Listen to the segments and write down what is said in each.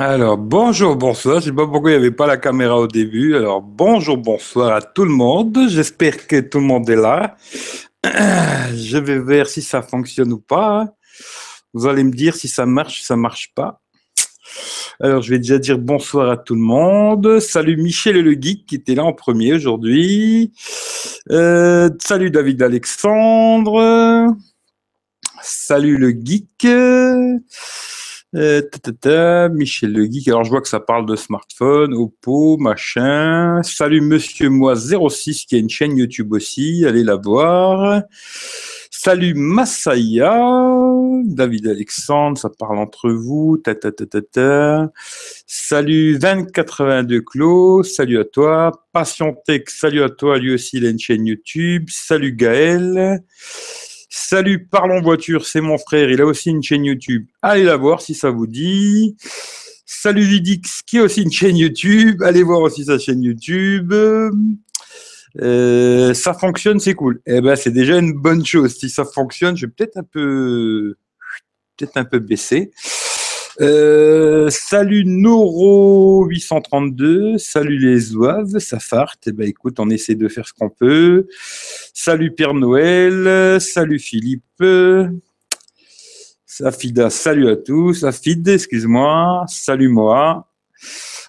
Alors, bonjour, bonsoir. Je sais pas pourquoi il n'y avait pas la caméra au début. Alors, bonjour, bonsoir à tout le monde. J'espère que tout le monde est là. Je vais voir si ça fonctionne ou pas. Vous allez me dire si ça marche, si ça marche pas. Alors, je vais déjà dire bonsoir à tout le monde. Salut Michel et le geek qui était là en premier aujourd'hui. Euh, salut David Alexandre. Salut le geek. Euh, Michel Le. Alors, je vois que ça parle de smartphone, Oppo, machin. Salut Monsieur Moi 06 qui a une chaîne YouTube aussi. Allez la voir. Salut Masaya. David Alexandre, ça parle entre vous. Ta, ta, ta, ta, ta. Salut 2082 Clos. Salut à toi. Passion Tech. Salut à toi. Lui aussi, il a une chaîne YouTube. Salut Gaël. Salut, parlons voiture, c'est mon frère, il a aussi une chaîne YouTube. Allez la voir si ça vous dit. Salut Vidix, qui a aussi une chaîne YouTube. Allez voir aussi sa chaîne YouTube. Euh, ça fonctionne, c'est cool. Eh ben, c'est déjà une bonne chose. Si ça fonctionne, je vais peut-être un peu, peut-être un peu baisser. Euh, salut Noro 832, salut les oives, ça farte. Eh ben écoute, on essaie de faire ce qu'on peut. Salut Père Noël, salut Philippe, Safida, salut à tous. Safid, excuse-moi, salut moi.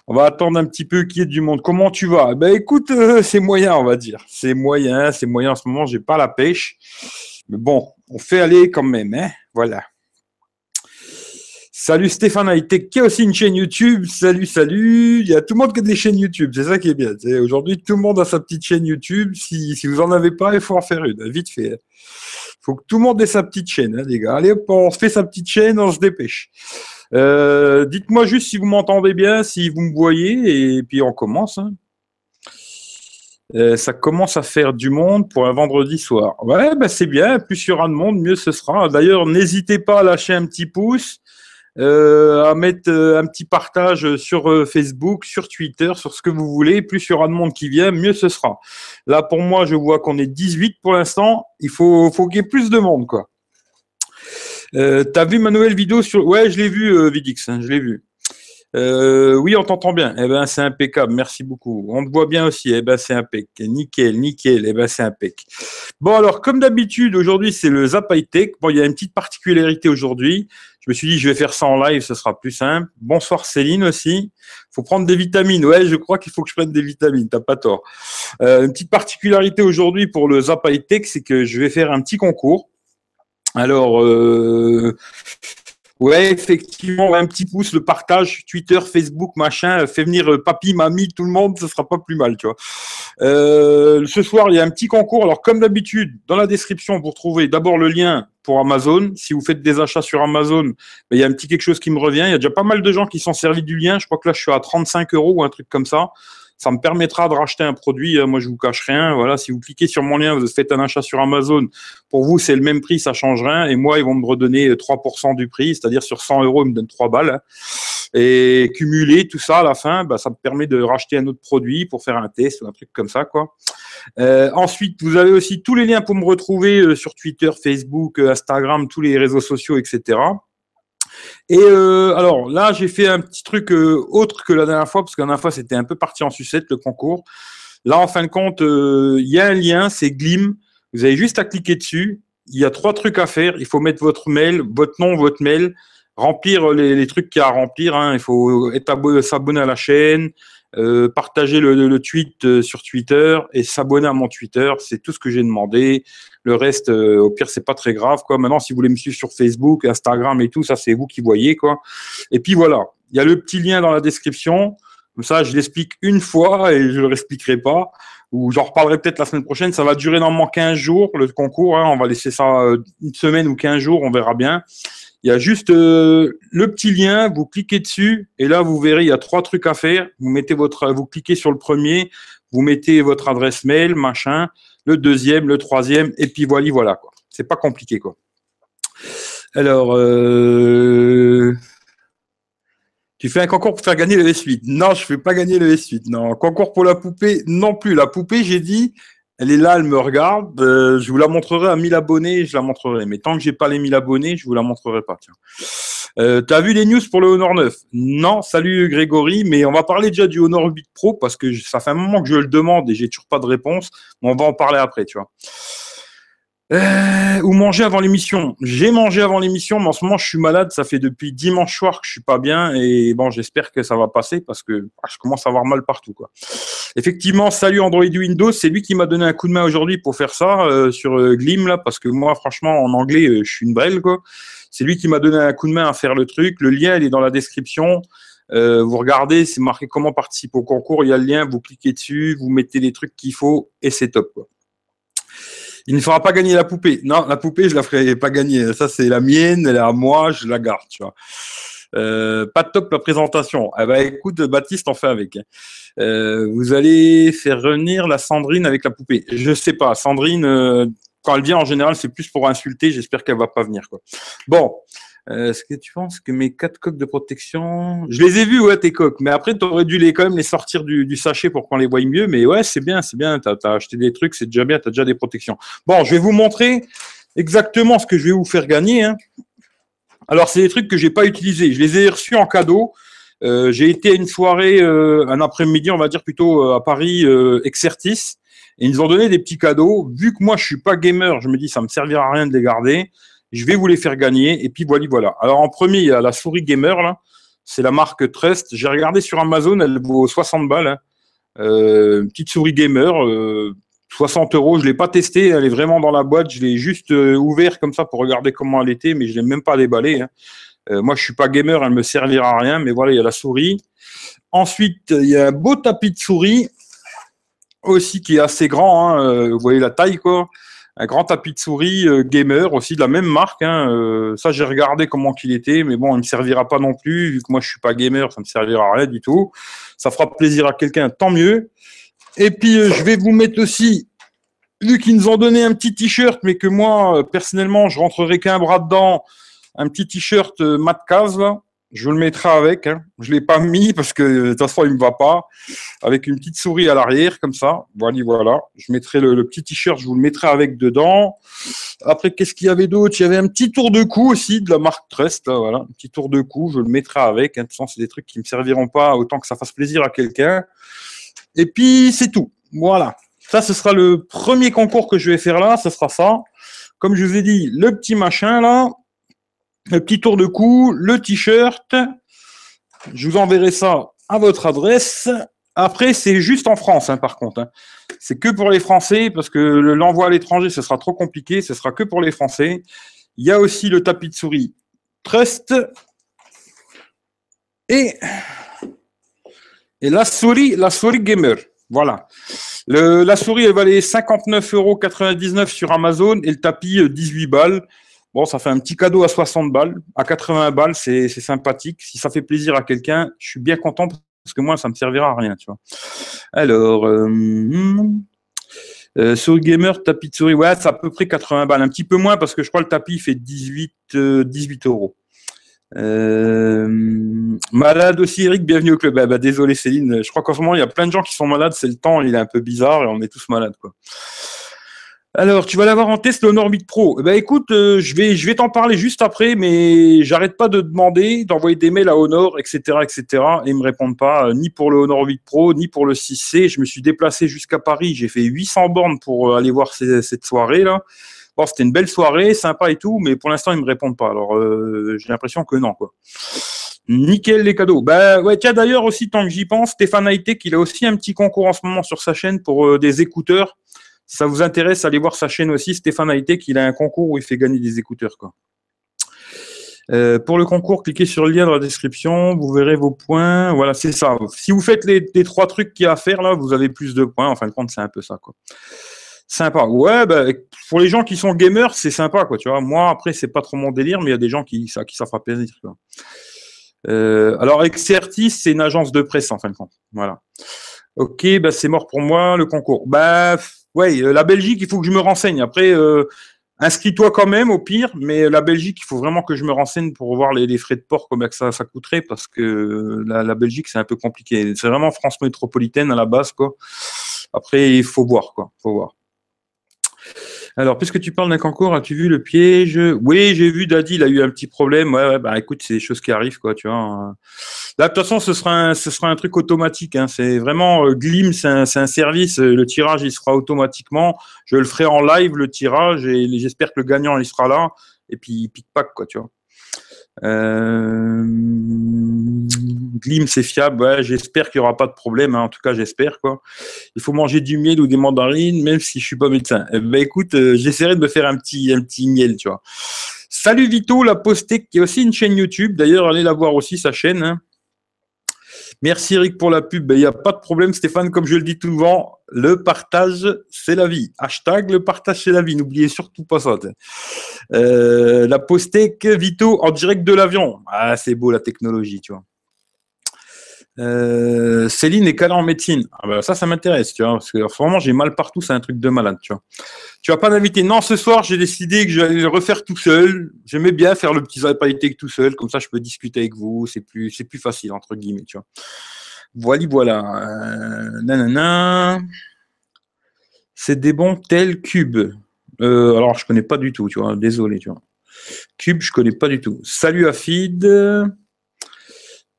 On va attendre un petit peu qu'il y ait du monde. Comment tu vas? Eh Ben écoute, euh, c'est moyen, on va dire. C'est moyen, c'est moyen en ce moment. J'ai pas la pêche, mais bon, on fait aller quand même, hein. Voilà. Salut Stéphane Hightech, qui a aussi une chaîne YouTube? Salut, salut. Il y a tout le monde qui a des chaînes YouTube. C'est ça qui est bien. Aujourd'hui, tout le monde a sa petite chaîne YouTube. Si, vous en avez pas, il faut en faire une. Vite fait. Il faut que tout le monde ait sa petite chaîne, hein, les gars. Allez, on se fait sa petite chaîne, on se dépêche. Euh, dites-moi juste si vous m'entendez bien, si vous me voyez, et puis on commence. Hein. Euh, ça commence à faire du monde pour un vendredi soir. Ouais, bah c'est bien. Plus il y aura de monde, mieux ce sera. D'ailleurs, n'hésitez pas à lâcher un petit pouce à mettre euh, un petit partage sur euh, Facebook, sur Twitter, sur ce que vous voulez. Plus il y aura de monde qui vient, mieux ce sera. Là, pour moi, je vois qu'on est 18 pour l'instant. Il faut, faut qu'il y ait plus de monde, quoi. Euh, T'as vu ma nouvelle vidéo sur... Ouais, je l'ai vu, euh, Vidix, hein, je l'ai vu. Euh, oui, on t'entend bien. Eh ben, c'est impeccable. Merci beaucoup. On te voit bien aussi. Eh ben, c'est impeccable. Nickel, nickel. Eh ben, c'est impeccable. Bon, alors, comme d'habitude, aujourd'hui, c'est le Zap Tech. Bon, il y a une petite particularité aujourd'hui. Je me suis dit, je vais faire ça en live, ce sera plus simple. Bonsoir Céline aussi. Faut prendre des vitamines. Ouais, je crois qu'il faut que je prenne des vitamines. T'as pas tort. Euh, une petite particularité aujourd'hui pour le Zap c'est que je vais faire un petit concours. Alors, euh, Ouais, effectivement, un petit pouce, le partage, Twitter, Facebook, machin, fait venir euh, papy, mamie, tout le monde, ce sera pas plus mal, tu vois. Euh, ce soir, il y a un petit concours. Alors, comme d'habitude, dans la description, vous retrouvez d'abord le lien pour Amazon. Si vous faites des achats sur Amazon, ben, il y a un petit quelque chose qui me revient. Il y a déjà pas mal de gens qui sont servis du lien. Je crois que là, je suis à 35 euros ou un truc comme ça ça me permettra de racheter un produit. Euh, moi, je vous cache rien. Voilà, si vous cliquez sur mon lien, vous faites un achat sur Amazon. Pour vous, c'est le même prix, ça change rien. Et moi, ils vont me redonner 3% du prix, c'est-à-dire sur 100 euros, ils me donnent 3 balles. Et cumuler tout ça à la fin, bah, ça me permet de racheter un autre produit pour faire un test ou un truc comme ça, quoi. Euh, ensuite, vous avez aussi tous les liens pour me retrouver euh, sur Twitter, Facebook, Instagram, tous les réseaux sociaux, etc. Et euh, alors là, j'ai fait un petit truc euh, autre que la dernière fois, parce que la dernière fois, c'était un peu parti en sucette, le concours. Là, en fin de compte, euh, il y a un lien, c'est Glim. Vous avez juste à cliquer dessus. Il y a trois trucs à faire. Il faut mettre votre mail, votre nom, votre mail, remplir les, trucs qu'il y a à remplir. Hein. Il faut s'abonner à la chaîne, partager le, tweet sur Twitter et s'abonner à mon Twitter. C'est tout ce que j'ai demandé. Le reste, euh, au pire, c'est pas très grave. Quoi. Maintenant, si vous voulez me suivre sur Facebook, Instagram et tout, ça, c'est vous qui voyez. Quoi. Et puis voilà, il y a le petit lien dans la description. Comme ça, je l'explique une fois et je le réexpliquerai pas. Ou j'en reparlerai peut-être la semaine prochaine. Ça va durer normalement 15 jours, le concours. Hein. On va laisser ça une semaine ou 15 jours, on verra bien. Il y a juste euh, le petit lien, vous cliquez dessus et là vous verrez il y a trois trucs à faire. Vous mettez votre, vous cliquez sur le premier, vous mettez votre adresse mail, machin, le deuxième, le troisième et puis voilà, voilà quoi. C'est pas compliqué quoi. Alors, euh, tu fais un concours pour faire gagner le S8 Non, je fais pas gagner le S8. Non, concours pour la poupée non plus. La poupée, j'ai dit, Elle est là, elle me regarde. Euh, je vous la montrerai à 1000 abonnés, je la montrerai. Mais tant que j'ai pas les 1000 abonnés, je vous la montrerai pas. Tiens. Euh, T'as vu les news pour le Honor 9 Non, salut Grégory, mais on va parler déjà du Honor 8 Pro parce que ça fait un moment que je le demande et j'ai toujours pas de réponse. Mais on va en parler après, tu vois. Euh, ou manger avant l'émission. J'ai mangé avant l'émission, mais en ce moment je suis malade. Ça fait depuis dimanche soir que je suis pas bien et bon, j'espère que ça va passer parce que ah, je commence à avoir mal partout. Effectivement, salut Android Windows, c'est lui qui m'a donné un coup de main aujourd'hui pour faire ça euh, sur Glim là, parce que moi, franchement, en anglais, je suis une brêle, quoi. C'est lui qui m'a donné un coup de main à faire le truc. Le lien, il est dans la description. vous regardez, c'est marqué comment participer au concours. Il y a le lien, vous cliquez dessus, vous mettez les trucs qu'il faut et c'est top. Il ne fera pas gagner la poupée. Non, la poupée, je la ferai pas gagner. Ça, c'est la mienne, elle est à moi, je la garde, tu vois. Euh, pas top la présentation. Eh ben, écoute, Baptiste, on fait avec. Hein. Euh, vous allez faire revenir la Sandrine avec la poupée. Je sais pas. Sandrine, euh, quand elle vient, en général, c'est plus pour insulter. J'espère qu'elle va pas venir, quoi. Bon. Euh, est-ce que tu penses que mes quatre coques de protection, je les ai vus, ouais, tes coques, mais après, tu aurais dû les quand même les sortir du, sachet pour qu'on les voie mieux. Mais ouais, c'est bien, c'est bien. Tu as, acheté des trucs, c'est déjà bien, tu as déjà des protections. Bon, je vais vous montrer exactement ce que je vais vous faire gagner. Hein. Alors, c'est des trucs que j'ai pas utilisés. Je les ai reçus en cadeau. Euh, j'ai été à une soirée, euh, un après-midi, on va dire plutôt à Paris, Exertis. Et ils nous ont donné des petits cadeaux. Vu que moi, je suis pas gamer, je me dis, ça me servira à rien de les garder. Je vais vous les faire gagner. Et puis voilà, voilà. Alors en premier, il y a la souris gamer là. C'est la marque Trust. J'ai regardé sur Amazon, elle vaut 60 balles. Hein. Euh, petite souris gamer, 60 euh, euros. Je l'ai pas testée, elle est vraiment dans la boîte. Je l'ai juste euh, ouvert comme ça pour regarder comment elle était, mais je l'ai même pas déballée. Hein. moi, je suis pas gamer, elle me servira à rien. Mais voilà, il y a la souris. Ensuite, il y a un beau tapis de souris aussi qui est assez grand. Hein. vous voyez la taille quoi un grand tapis de souris euh, gamer aussi de la même marque. Hein, euh, ça, j'ai regardé comment qu'il était, mais bon, il me servira pas non plus vu que moi je suis pas gamer, ça me servira à rien du tout. Ça fera plaisir à quelqu'un, tant mieux. Et puis euh, je vais vous mettre aussi, vu qu'ils nous ont donné un petit t-shirt, mais que moi personnellement je rentrerai qu'un bras dedans, un petit t-shirt Matt là. Je le mettrai avec. Hein. Je l'ai pas mis parce que de toute façon il me va pas. Avec une petite souris à l'arrière comme ça. Voilà, voilà. Je mettrai le, petit t-shirt, je vous le mettrai avec dedans. Après, qu'est-ce qu'il y avait d'autre? Il y avait un petit tour de cou aussi de la marque Trust. voilà, un petit tour de cou. Je le mettrai avec. Hein. De toute façon, c'est des trucs qui me serviront pas autant que ça fasse plaisir à quelqu'un. Et puis c'est tout. Voilà. Ça, ce sera le premier concours que je vais faire là. Ce sera ça. Comme je vous ai dit, le petit machin là, le petit tour de cou, le t-shirt. Je vous enverrai ça à votre adresse. Après, c'est juste en France, hein, par contre. Hein. C'est que pour les Français, parce que l'envoi à l'étranger, ce sera trop compliqué. Ce sera que pour les Français. Il y a aussi le tapis de souris Trust. Et, et la souris, la souris gamer. Voilà. la souris, elle valait 59,99 euros sur Amazon et le tapis, 18 euh, balles. Bon, ça fait un petit cadeau à 60 balles. À 80 balles, c'est sympathique. Si ça fait plaisir à quelqu'un, je suis bien content parce que moi, ça me servira à rien, tu vois. Alors, euh, euh, gamer, tapis de souris, ouais, c'est à peu près 80 balles. Un petit peu moins parce que je crois que le tapis fait 18, 18 euh, euros. malade aussi, Eric, bienvenue au club. bah, désolé, Céline. Je crois qu'en ce moment, il y a plein de gens qui sont malades. C'est le temps, il est un peu bizarre et on est tous malades. Alors, tu vas l'avoir en test, le 8 Pro. Eh ben, écoute, euh, je vais, je vais t'en parler juste après, mais j'arrête pas de demander, d'envoyer des mails à Honor, etc., etc., et ils me répondent pas, euh, ni pour le Honor 8 Pro, ni pour le 6C. Je me suis déplacé jusqu'à Paris, j'ai fait 800 bornes pour euh, aller voir cette soirée-là. Bon, c'était une belle soirée, sympa et tout, mais pour l'instant, ils me répondent pas. Alors, j'ai l'impression que non, quoi. Nickel les cadeaux. Bah ouais, tiens d'ailleurs aussi tant que j'y pense, Stéphane Haïté, qu'il a aussi un petit concours en ce moment sur sa chaîne pour des écouteurs. Ça vous intéresse, allez voir sa chaîne aussi, Stéphane Haïté, qu'il a un concours où il fait gagner des écouteurs. Euh, pour le concours, cliquez sur le lien dans la description, vous verrez vos points. Voilà, c'est ça. Si vous faites les, trois trucs qu'il y a à faire là, vous avez plus de points. En fin de compte, c'est un peu ça, quoi. Sympa. Ouais, bah, pour les gens qui sont gamers, c'est sympa, quoi. Tu vois, moi après, c'est pas trop mon délire, mais il y a des gens qui ça, qui ça fera plaisir. Euh, alors, Exertis, c'est une agence de presse en fin de compte. Voilà. Ok, bah c'est mort pour moi le concours. Bah ouais, euh, la Belgique, il faut que je me renseigne. Après, euh, inscris-toi quand même au pire, mais la Belgique, il faut vraiment que je me renseigne pour voir les, frais de port, combien ça, ça coûterait, parce que la, Belgique, c'est un peu compliqué. C'est vraiment France métropolitaine à la base, quoi. Après, il faut voir, quoi. Faut voir. Alors, puisque tu parles d'un concours, as-tu vu le piège? Oui, j'ai vu Daddy, il a eu un petit problème. Ouais, ouais bah écoute, c'est des choses qui arrivent, quoi, tu vois. Là, de toute façon, ce sera un, sera un truc automatique. Hein. C'est vraiment euh, Glim, c'est un, service. Euh, le tirage, il sera automatiquement. Je le ferai en live, le tirage, et j'espère que le gagnant, il sera là. Et puis, il pique pas, quoi, tu vois. Euh... Glim, c'est fiable. J'espère qu'il n'y aura pas de problème. Hein. En tout cas, j'espère. quoi. Il faut manger du miel ou des mandarines, même si je suis pas médecin. Eh ben, écoute, euh, j'essaierai de me faire un petit, un petit miel, tu vois. Salut Vito, la Postec, qui a aussi une chaîne YouTube. D'ailleurs, allez la voir aussi, sa chaîne. Hein. Merci Eric pour la pub. Il ben, n'y a pas de problème, Stéphane. Comme je le dis souvent, le partage, c'est la vie. Hashtag le partage, c'est la vie. N'oubliez surtout pas ça. Euh, la Postec Vito en direct de l'avion. Ah, c'est beau la technologie, tu vois. Euh, Céline est calée en médecine. Ah bah ça, ça m'intéresse, tu vois, parce que vraiment j'ai mal partout, c'est un truc de malade, tu vois. Tu vas pas d'invité Non, ce soir, j'ai décidé que j'allais le refaire tout seul. J'aimais bien faire le petit que tout seul, comme ça, je peux discuter avec vous. C'est plus, c'est plus facile entre guillemets, tu vois. Voilà, voilà. Euh, nanana. C'est des bons tels cubes. Euh, alors, je connais pas du tout, tu vois. Désolé, tu vois. Cube, je connais pas du tout. Salut Afid.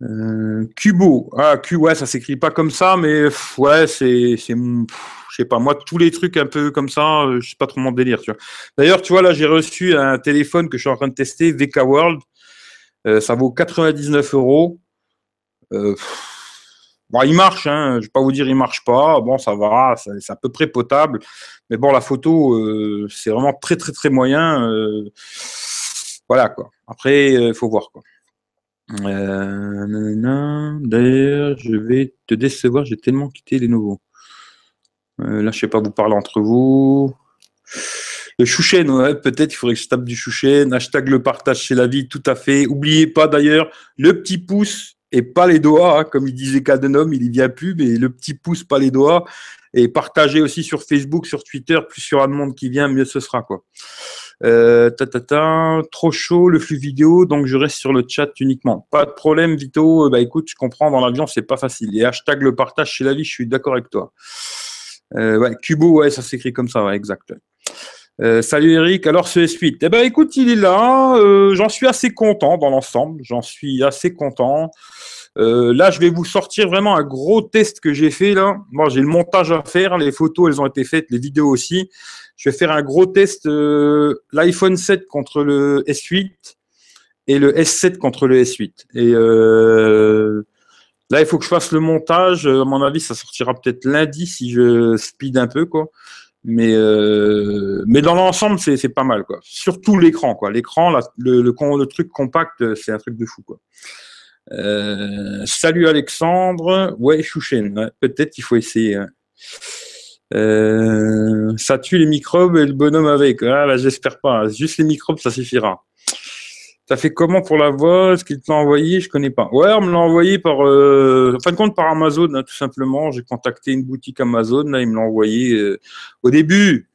Euh, Cubo, ah, Q, ouais, ça s'écrit pas comme ça, mais ouais, c'est, c'est, je sais pas, moi, tous les trucs un peu comme ça, euh, je sais pas trop mon délire, tu vois. D'ailleurs, tu vois, là, j'ai reçu un téléphone que je suis en train de tester, VK World, euh, ça vaut 99 euros. bon, il marche, hein, je vais pas vous dire il marche pas, bon, ça va, c'est à peu près potable, mais bon, la photo, c'est vraiment très, très, très moyen. voilà, quoi. Après, il faut voir, quoi. Euh, D'ailleurs, je vais te décevoir, j'ai tellement quitté les nouveaux. Euh, là, je sais pas vous parler entre vous. Le chouchen, peut-être il faudrait que je tape du chouchen. Hashtag le partage, c'est la vie, tout à fait. Oubliez pas d'ailleurs le petit pouce et pas les doigts, hein, comme il disait Cadenom, il y vient plus, mais le petit pouce, pas les doigts. Et partagez aussi sur Facebook, sur Twitter, plus sur un monde qui vient, mieux ce sera quoi. Euh, trop chaud le flux vidéo, donc je reste sur le chat uniquement. Pas de problème, Vito. Euh, bah écoute, je comprends, dans l'avion, c'est pas facile. Et hashtag le partage chez la vie, je suis d'accord avec toi. Euh, ouais, Cubo, ouais, ça s'écrit comme ça, exact. Salut Eric, alors ce S8, eh ben écoute, il est là, j'en suis assez content dans l'ensemble, j'en suis assez content. Là, je vais vous sortir vraiment un gros test que j'ai fait là. Moi, j'ai le montage à faire, les photos, elles ont été faites, les vidéos aussi. Je vais faire un gros test euh, l'iPhone 7 contre le S8 et le S7 contre le S8. Et euh, là, il faut que je fasse le montage. À mon avis, ça sortira peut-être lundi si je speed un peu, quoi. Mais euh, mais dans l'ensemble, c'est pas mal, quoi. Surtout l'écran, quoi. L'écran, le, le, truc compact, c'est un truc de fou, quoi. Salut Alexandre. Ouais, Chouchen. Peut-être qu'il faut essayer. Euh, ça tue les microbes et le bonhomme avec. Ah, bah, j'espère pas. Juste les microbes, ça suffira. Ça fait comment pour la voix? Est-ce qu'il te envoyé? Je connais pas. Ouais, on me l'a envoyé par, euh, en fin de compte, par Amazon, hein, tout simplement. J'ai contacté une boutique Amazon, là, ils me l'ont envoyé. Euh, au début,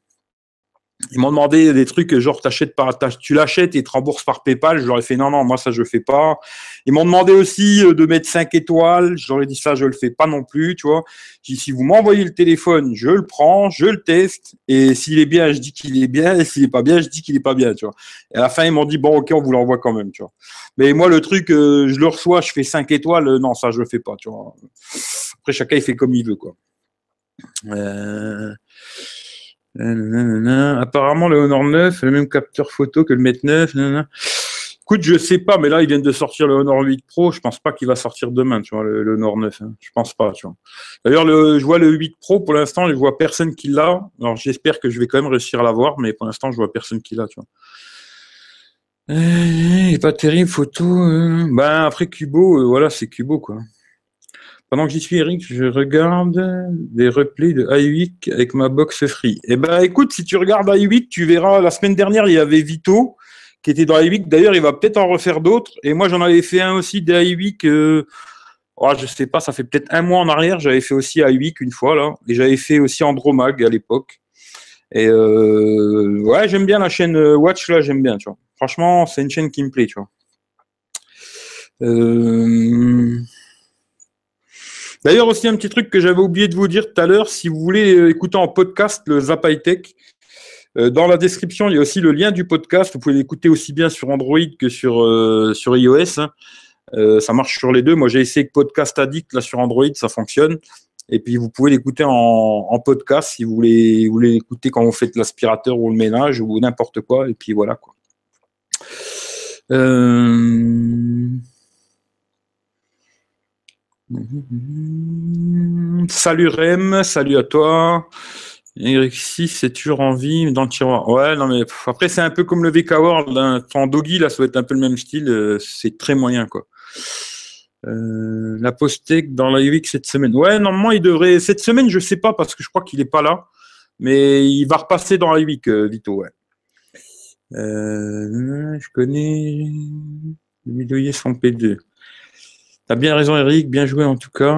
ils m'ont demandé des trucs genre t'achètes par tu l'achètes et te rembourses par PayPal. Je leur ai fait non non moi ça je fais pas. Ils m'ont demandé aussi euh, de mettre 5 étoiles. Je leur ai dit ça je le fais pas non plus, tu vois. si vous m'envoyez le téléphone, je le prends, je le teste et s'il est bien, je dis qu'il est bien et s'il est pas bien, je dis qu'il est pas bien, tu vois. Et à la fin ils m'ont dit bon OK, on vous l'envoie quand même, tu vois. Mais moi le truc euh, je le reçois, je fais 5 étoiles, euh, non ça je le fais pas, tu vois. Après chacun il fait comme il veut quoi. Euh... Apparemment, le Honor 9 le même capteur photo que le Mate 9. Écoute, je sais pas, mais là, ils viennent de sortir le Honor 8 Pro. Je pense pas qu'il va sortir demain, tu vois, le, Honor 9. Hein. Je pense pas, tu vois. D'ailleurs, je vois le 8 Pro, pour l'instant, je vois personne qui l'a. Alors, j'espère que je vais quand même réussir à l'avoir, mais pour l'instant, je vois personne qui l'a, tu vois. Eh, pas terrible, photo. Euh. Ben, après Cubo, euh, voilà, c'est Cubo, quoi. Pendant que j'y suis, Eric, je regarde des replays de iWeek avec ma box free. Eh ben, écoute, si tu regardes iWeek, tu verras, la semaine dernière, il y avait Vito qui était dans iWeek. D'ailleurs, il va peut-être en refaire d'autres. Et moi, j'en avais fait un aussi de iWeek. Euh, oh, je sais pas, ça fait peut-être un mois en arrière. J'avais fait aussi iWeek une fois, là. Et j'avais fait aussi Andromag à l'époque. Et euh, ouais, j'aime bien la chaîne euh, Watch, là, j'aime bien, tu vois. Franchement, c'est une chaîne qui me plaît, tu vois. Euh, D'ailleurs, aussi un petit truc que j'avais oublié de vous dire tout à l'heure, si vous voulez euh, écouter en podcast le Tech, Euh, dans la description, il y a aussi le lien du podcast. Vous pouvez l'écouter aussi bien sur Android que sur, euh, iOS. Hein. Ça marche sur les deux. Moi, j'ai essayé Podcast Addict là sur Android, ça fonctionne. Et puis, vous pouvez l'écouter en, podcast si vous voulez, l'écouter quand vous faites l'aspirateur ou le ménage ou n'importe quoi. Et puis voilà quoi. Salut Rem, salut à toi. Eric 6, c'est toujours en vie dans le tiroir. Ouais, non, mais après, c'est un peu comme le VK World. Hein. Doggy, là, ça va être un peu le même style. Euh, c'est très moyen, quoi. Euh, la Postec dans la UX cette semaine. Ouais, normalement, il devrait. Cette semaine, je sais pas parce que je crois qu'il est pas là. Mais il va repasser dans la UX, euh, Vito, ouais. je connais. Le son P2. T'as bien raison, Eric. Bien joué en tout cas.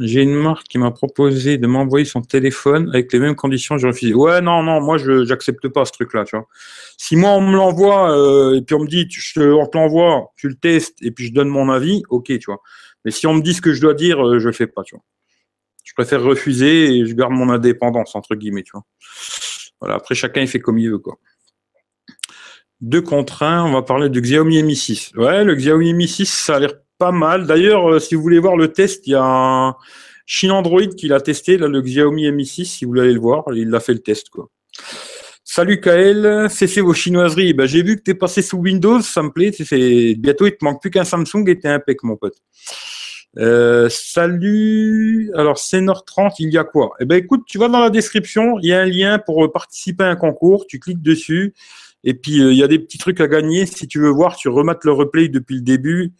J'ai une marque qui m'a proposé de m'envoyer son téléphone avec les mêmes conditions. J'ai refusé. Ouais, non, non, moi je j'accepte pas ce truc-là. Tu vois. Si moi on me l'envoie euh, et puis on me dit, on te l'envoie, tu le testes et puis je donne mon avis, ok, tu vois. Mais si on me dit ce que je dois dire, euh, je le fais pas. Tu vois. Je préfère refuser et je garde mon indépendance entre guillemets. Tu vois. Voilà. Après chacun il fait comme il veut quoi. Deux contre un, on va parler du Xiaomi Mi 6. Ouais, le Xiaomi Mi 6, ça a l'air pas mal. D'ailleurs, euh, si vous voulez voir le test, il y a un Chine Android qui l'a testé, là, le Xiaomi Mi 6, si vous voulez aller le voir, il a fait le test, quoi. Salut Kael, cessez vos chinoiseries. Ben, j'ai vu que tu es passé sous Windows, ça me plaît. Bientôt, il te manque plus qu'un Samsung et t'es impec, mon pote. Euh, salut. Alors, c'est Nord 30, il y a quoi? Eh ben, écoute, tu vas dans la description, il y a un lien pour participer à un concours. Tu cliques dessus. Et puis, euh, il y a des petits trucs à gagner. Si tu veux voir, tu remates le replay depuis le début.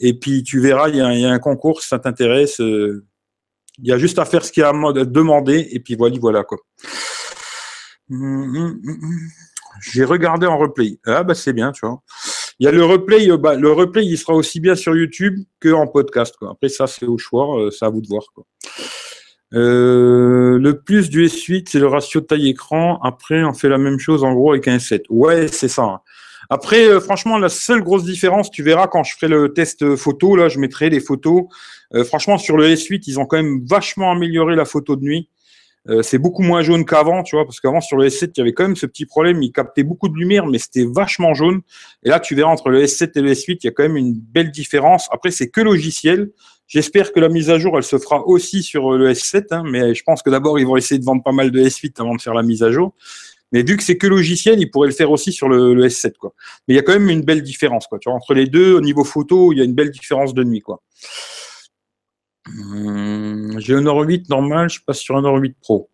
Et puis tu verras, il y, a, un concours, ça t'intéresse. Euh, il y a juste à faire ce qu'il y a à demander, et puis voilà, J'ai regardé en replay. Ah bah c'est bien, tu vois. Il y a le replay, euh, bah, le replay, il sera aussi bien sur YouTube que en podcast. Après ça, c'est au choix, euh, c'est à vous de voir. Quoi. le plus du S8, c'est le ratio taille écran. Après, on fait la même chose en gros avec un S7. Ouais, c'est ça. Après, euh, franchement, la seule grosse différence, tu verras quand je ferai le test photo, là, je mettrai les photos. Euh, franchement, sur le S8, ils ont quand même vachement amélioré la photo de nuit. Euh, c'est beaucoup moins jaune qu'avant, tu vois, parce qu'avant sur le S7, il y avait quand même ce petit problème, il captait beaucoup de lumière, mais c'était vachement jaune. Et là, tu verras entre le S7 et le S8, il y a quand même une belle différence. Après, c'est que logiciel. J'espère que la mise à jour, elle se fera aussi sur le S7, hein, mais je pense que d'abord, ils vont essayer de vendre pas mal de S8 avant de faire la mise à jour. Mais vu que c'est que logiciel, il pourrait le faire aussi sur le, S7, quoi. Mais il y a quand même une belle différence, quoi. Entre les deux, au niveau photo, il y a une belle différence de nuit, quoi. Hum, j'ai Honor 8 normal, je passe sur Honor 8 Pro.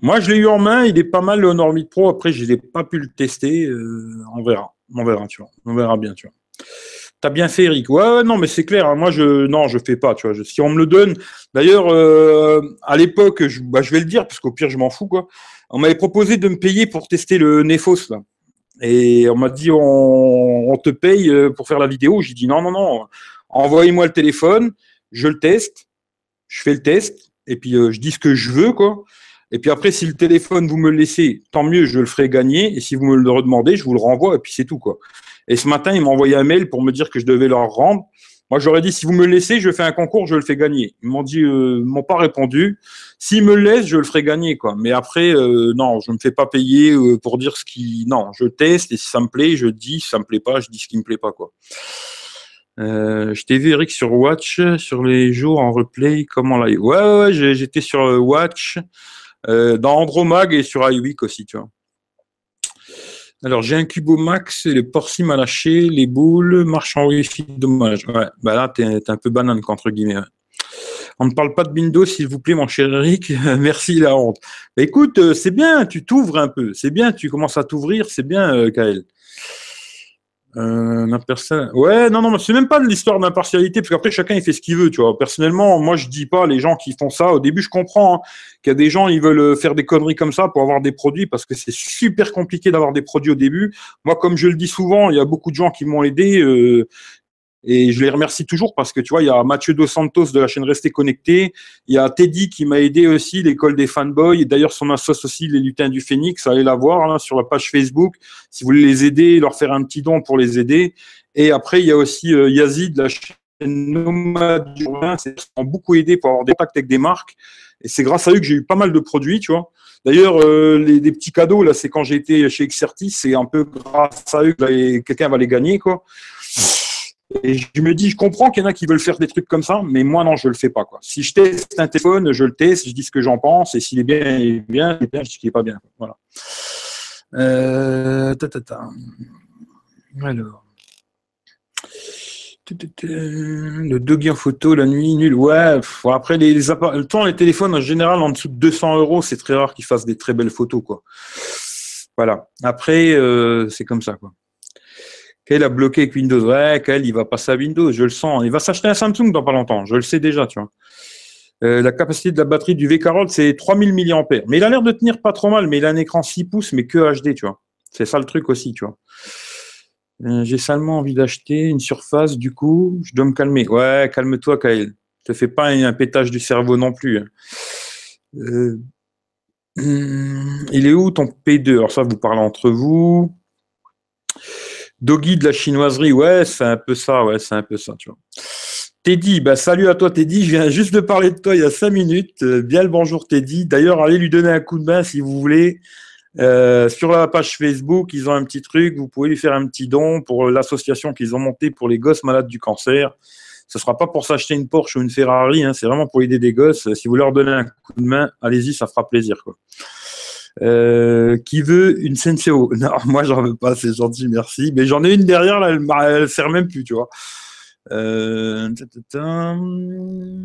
Moi, je l'ai eu en main, il est pas mal le Honor 8 Pro. Après, je n'ai pas pu le tester. Euh, on verra, on verra, tu vois. On verra bien, tu vois. T'as bien fait, Eric. Ouais, non, mais c'est clair. Hein. Moi, je, non, je fais pas. Tu vois. si on me le donne, d'ailleurs, euh, à l'époque, je, bah, je vais le dire parce qu'au pire, je m'en fous, quoi. On m'avait proposé de me payer pour tester le Nefos. Et on m'a dit on, te paye euh, pour faire la vidéo. J'ai dit non, non, non. Envoyez-moi le téléphone, je le teste, je fais le test, et puis euh, je dis ce que je veux, quoi. Et puis après, si le téléphone vous me le laissez, tant mieux, je le ferai gagner. Et si vous me le redemandez, je vous le renvoie, et puis c'est tout, quoi. Et ce matin, ils m'ont envoyé un mail pour me dire que je devais leur rendre. Moi, j'aurais dit, si vous me laissez, je fais un concours, je le fais gagner. Ils m'ont dit, euh, m'ont pas répondu. S'ils me laissent, je le ferai gagner, quoi. Mais après, euh, non, je me fais pas payer euh, pour dire ce qui, non, je teste et si ça me plaît, je dis. Si ça me plaît pas, je dis ce qui me plaît pas, quoi. Euh, je t'ai vu Eric sur Watch sur les jours en replay. Comment là? Ouais, ouais, j'étais sur Watch, dans Andromag et sur iWeek aussi, tu vois. Alors, j'ai un Cubo Max, les porcines à lâcher, les boules, marche en dommage. Ouais, bah là, t'es es un peu banane, entre guillemets. On ne parle pas de Windows, s'il vous plaît, mon cher Eric. Merci, la honte. Bah, écoute, euh, c'est bien, tu t'ouvres un peu. C'est bien, tu commences à t'ouvrir. C'est bien, euh. Euh, ouais, non, non, c'est même pas l'histoire d'impartialité, parce qu'après chacun il fait ce qu'il veut, tu vois. Personnellement, moi je dis pas les gens qui font ça. Au début, je comprends hein, qu'il y a des gens ils veulent faire des conneries comme ça pour avoir des produits, parce que c'est super compliqué d'avoir des produits au début. Moi, comme je le dis souvent, il y a beaucoup de gens qui m'ont aidé. Euh, et je les remercie toujours parce que tu vois, il y a Mathieu Dos Santos de la chaîne Restez Connecté, il y a Teddy qui m'a aidé aussi, l'école des fanboys, d'ailleurs son assoce aussi, les lutins du Phénix, allez la voir là, sur la page Facebook, si vous voulez les aider, leur faire un petit don pour les aider. Et après, il y a aussi euh, Yazid de la chaîne Nomade Urbain, c'est beaucoup aidé pour avoir des contacts avec des marques. Et c'est grâce à eux que j'ai eu pas mal de produits, tu vois. D'ailleurs, euh, les, petits cadeaux, là, c'est quand été chez Exertis, c'est un peu grâce à eux que quelqu'un va les gagner, quoi. Et je me dis, je comprends qu'il y en a qui veulent faire des trucs comme ça, mais moi, non, je le fais pas, quoi. Si je teste un téléphone, je le teste, je dis ce que j'en pense, et s'il est bien, il est bien, il bien, je dis qu'il est pas bien. Voilà. Euh, ta, ta, ta. Alors. Le doggy en photo, la nuit, nul. Ouais, après, les, les le temps, les téléphones, en général, en dessous de 200 euros, c'est très rare qu'ils fassent des très belles photos, quoi. Voilà. Après, euh, c'est comme ça, quoi. Qu'elle a bloqué avec Windows. Ouais, qu'elle, il va passer à Windows, je le sens. Il va s'acheter un Samsung dans pas longtemps. Je le sais déjà, tu vois. Euh, la capacité de la batterie du V40, c'est 3000 mAh. Mais il a l'air de tenir pas trop mal, mais il a un écran 6 pouces, mais que HD, tu vois. C'est ça le truc aussi, tu vois. Euh, j'ai seulement envie d'acheter une surface, du coup, je dois me calmer. Ouais, calme-toi, Kyle. Te fais pas un, pétage du cerveau non plus. Hein. Euh, il est où ton P2 Alors ça, vous parlez entre vous. Doggy de la chinoiserie, ouais, c'est un peu ça, ouais, c'est un peu ça, tu vois. Teddy, bah salut à toi Teddy, je viens juste de parler de toi il y a cinq minutes. Euh, bien le bonjour Teddy. D'ailleurs, allez lui donner un coup de main si vous voulez. Euh, sur la page Facebook, ils ont un petit truc, vous pouvez lui faire un petit don pour l'association qu'ils ont montée pour les gosses malades du cancer. Ce sera pas pour s'acheter une Porsche ou une Ferrari, hein, c'est vraiment pour aider des gosses. Si vous leur donnez un coup de main, allez-y, ça fera plaisir. Quoi. Euh, qui veut une Senseo? Non, moi j'en veux pas, c'est gentil, merci. Mais j'en ai une derrière, là, elle, elle sert même plus, tu vois. Euh,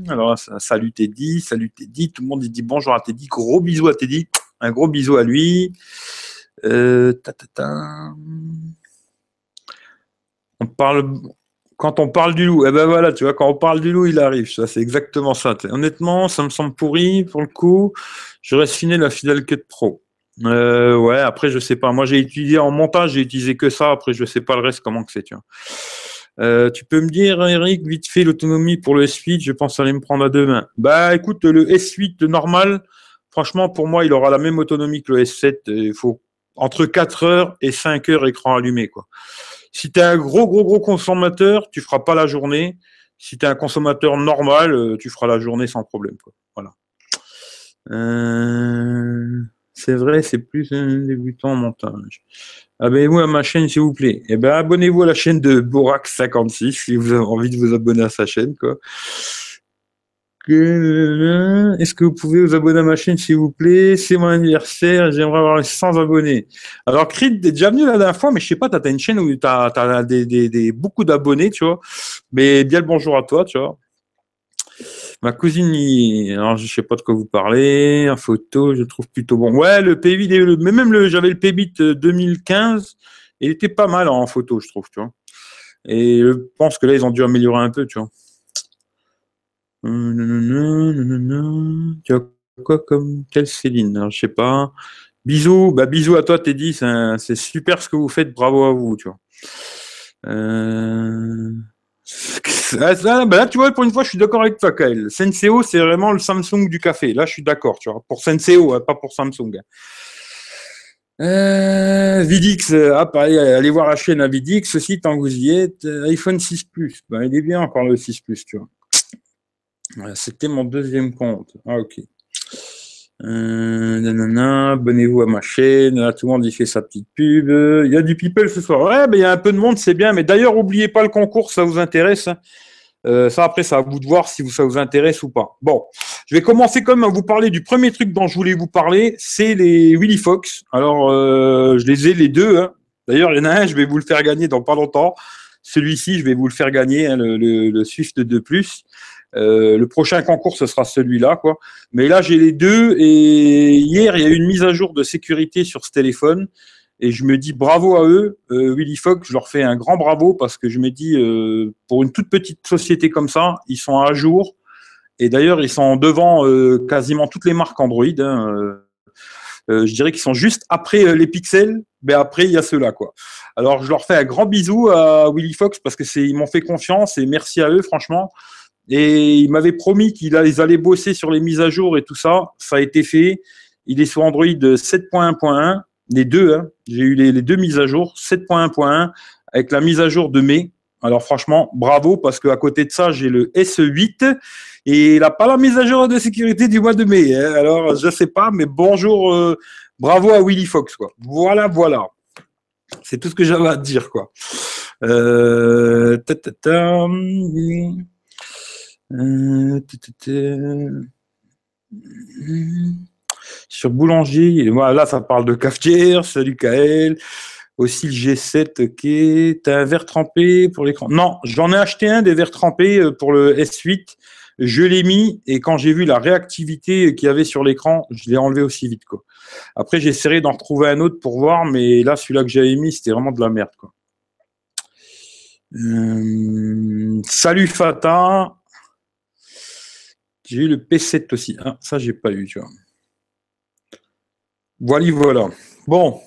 alors, salut Teddy, salut Teddy. Tout le monde dit bonjour à Teddy. Gros bisous à Teddy. Un gros bisou à lui. Euh, on parle, quand on parle du loup, eh ben voilà, tu vois, quand on parle du loup, il arrive. Ça, c'est exactement ça. Honnêtement, ça me semble pourri pour le coup. Reste fini la Fidel Cut Pro. Euh, ouais, après, je sais pas. Moi, j'ai étudié en montage, j'ai utilisé que ça. Après, je sais pas le reste, comment que c'est, tu. Euh, tu peux me dire, Eric, vite fait, l'autonomie pour le S8, je pense aller me prendre à deux mains. Bah, écoute, le S8 normal, Franchement, pour moi, il aura la même autonomie que le S7. Il faut entre 4 heures et 5 heures écran allumé. Quoi. Si tu es un gros, gros, gros consommateur, tu feras pas la journée. Si tu es un consommateur normal, euh, tu feras la journée sans problème. Voilà. Euh, c'est vrai, c'est plus un débutant en montage. Abonnez-vous à ma chaîne, s'il vous plaît. Eh ben, abonnez-vous à la chaîne de Borax56 si vous avez envie de vous abonner à sa chaîne. Quoi. Est-ce que vous pouvez vous abonner à ma chaîne, s'il vous plaît? C'est mon anniversaire, j'aimerais avoir 100 abonnés. Alors, Creed, t'es déjà venu la dernière fois, mais je sais pas, tu as une chaîne où tu as, des, beaucoup d'abonnés, tu vois. Mais bien le bonjour à toi, tu vois. Ma cousine, alors je sais pas de quoi vous parlez, en photo, je trouve plutôt bon. Ouais, le P8, mais même le, j'avais le P8 2015, il était pas mal en photo, je trouve, tu vois. Et je pense que là, ils ont dû améliorer un peu, tu vois. Euh, tu as quoi comme quelle Céline? Alors, Je sais pas. Bisous, bah bisous à toi Teddy, c'est super ce que vous faites, bravo à vous, tu vois. Euh... Ah, bah là, tu vois, pour une fois, je suis d'accord avec toi, Kyle. Senseo, c'est vraiment le Samsung du café. Là, je suis d'accord, tu vois. Pour Senseo, hein, pas pour Samsung. Euh, Vidix, pareil, allez voir la chaîne à Vidix aussi, tant que vous y êtes. iPhone 6 Plus, bah, il est bien encore le 6 Plus, tu vois. C'était mon deuxième compte. Ah, ok. Euh, abonnez-vous à ma chaîne. tout le monde y fait sa petite pub. Il y a du people ce soir. Ouais, mais il y a un peu de monde, c'est bien. Mais d'ailleurs, n'oubliez pas le concours, ça vous intéresse. Euh, ça, après, ça à vous de voir si ça vous intéresse ou pas. Bon, je vais commencer même à vous parler du premier truc dont je voulais vous parler. C'est les Willy Fox. Alors, euh, je les ai les deux. Hein. D'ailleurs, il y en a un, je vais vous le faire gagner dans pas longtemps. Celui-ci, je vais vous le faire gagner, hein, le Swift 2 Plus. Euh, le prochain concours, ce sera celui-là, quoi. Mais là, j'ai les deux. Et hier, il y a eu une mise à jour de sécurité sur ce téléphone. Et je me dis bravo à eux, euh, Willy Fox. Je leur fais un grand bravo parce que je me dis, euh, pour une toute petite société comme ça, ils sont à jour. Et d'ailleurs, ils sont devant quasiment toutes les marques Android. Hein, je dirais qu'ils sont juste après les pixels, mais après il y a ceux-là quoi. Alors je leur fais un grand bisou à Willy Fox parce que c'est ils m'ont fait confiance et merci à eux franchement. Et il m'avait promis qu'ils allaient bosser sur les mises à jour et tout ça. Ça a été fait. Il est sur Android 7.1.1, les deux. Hein. J'ai eu les, deux mises à jour, 7.1.1 avec la mise à jour de mai. Alors franchement, bravo parce qu'à côté de ça, j'ai le S8 et il n'a pas la mise à jour de sécurité du mois de mai. Hein. Alors je sais pas, mais bonjour, euh, bravo à Willy Fox. Voilà, voilà. C'est tout ce que j'avais à dire. Euh, sur Boulanger, là ça parle de cafetière, salut Kael. Aussi le G7, ok. T'as un verre trempé pour l'écran? Non, j'en ai acheté un des verres trempés euh, pour le S8. Je l'ai mis et quand j'ai vu la réactivité qu'il y avait sur l'écran, je l'ai enlevé aussi vite. Quoi. Après, j'essaierai d'en retrouver un autre pour voir, mais là, celui-là que j'avais mis, c'était vraiment de la merde. Euh, salut Fata. J'ai eu le P7 aussi. Ah, ça, j'ai pas eu, tu vois. Voilà, voilà. Bon,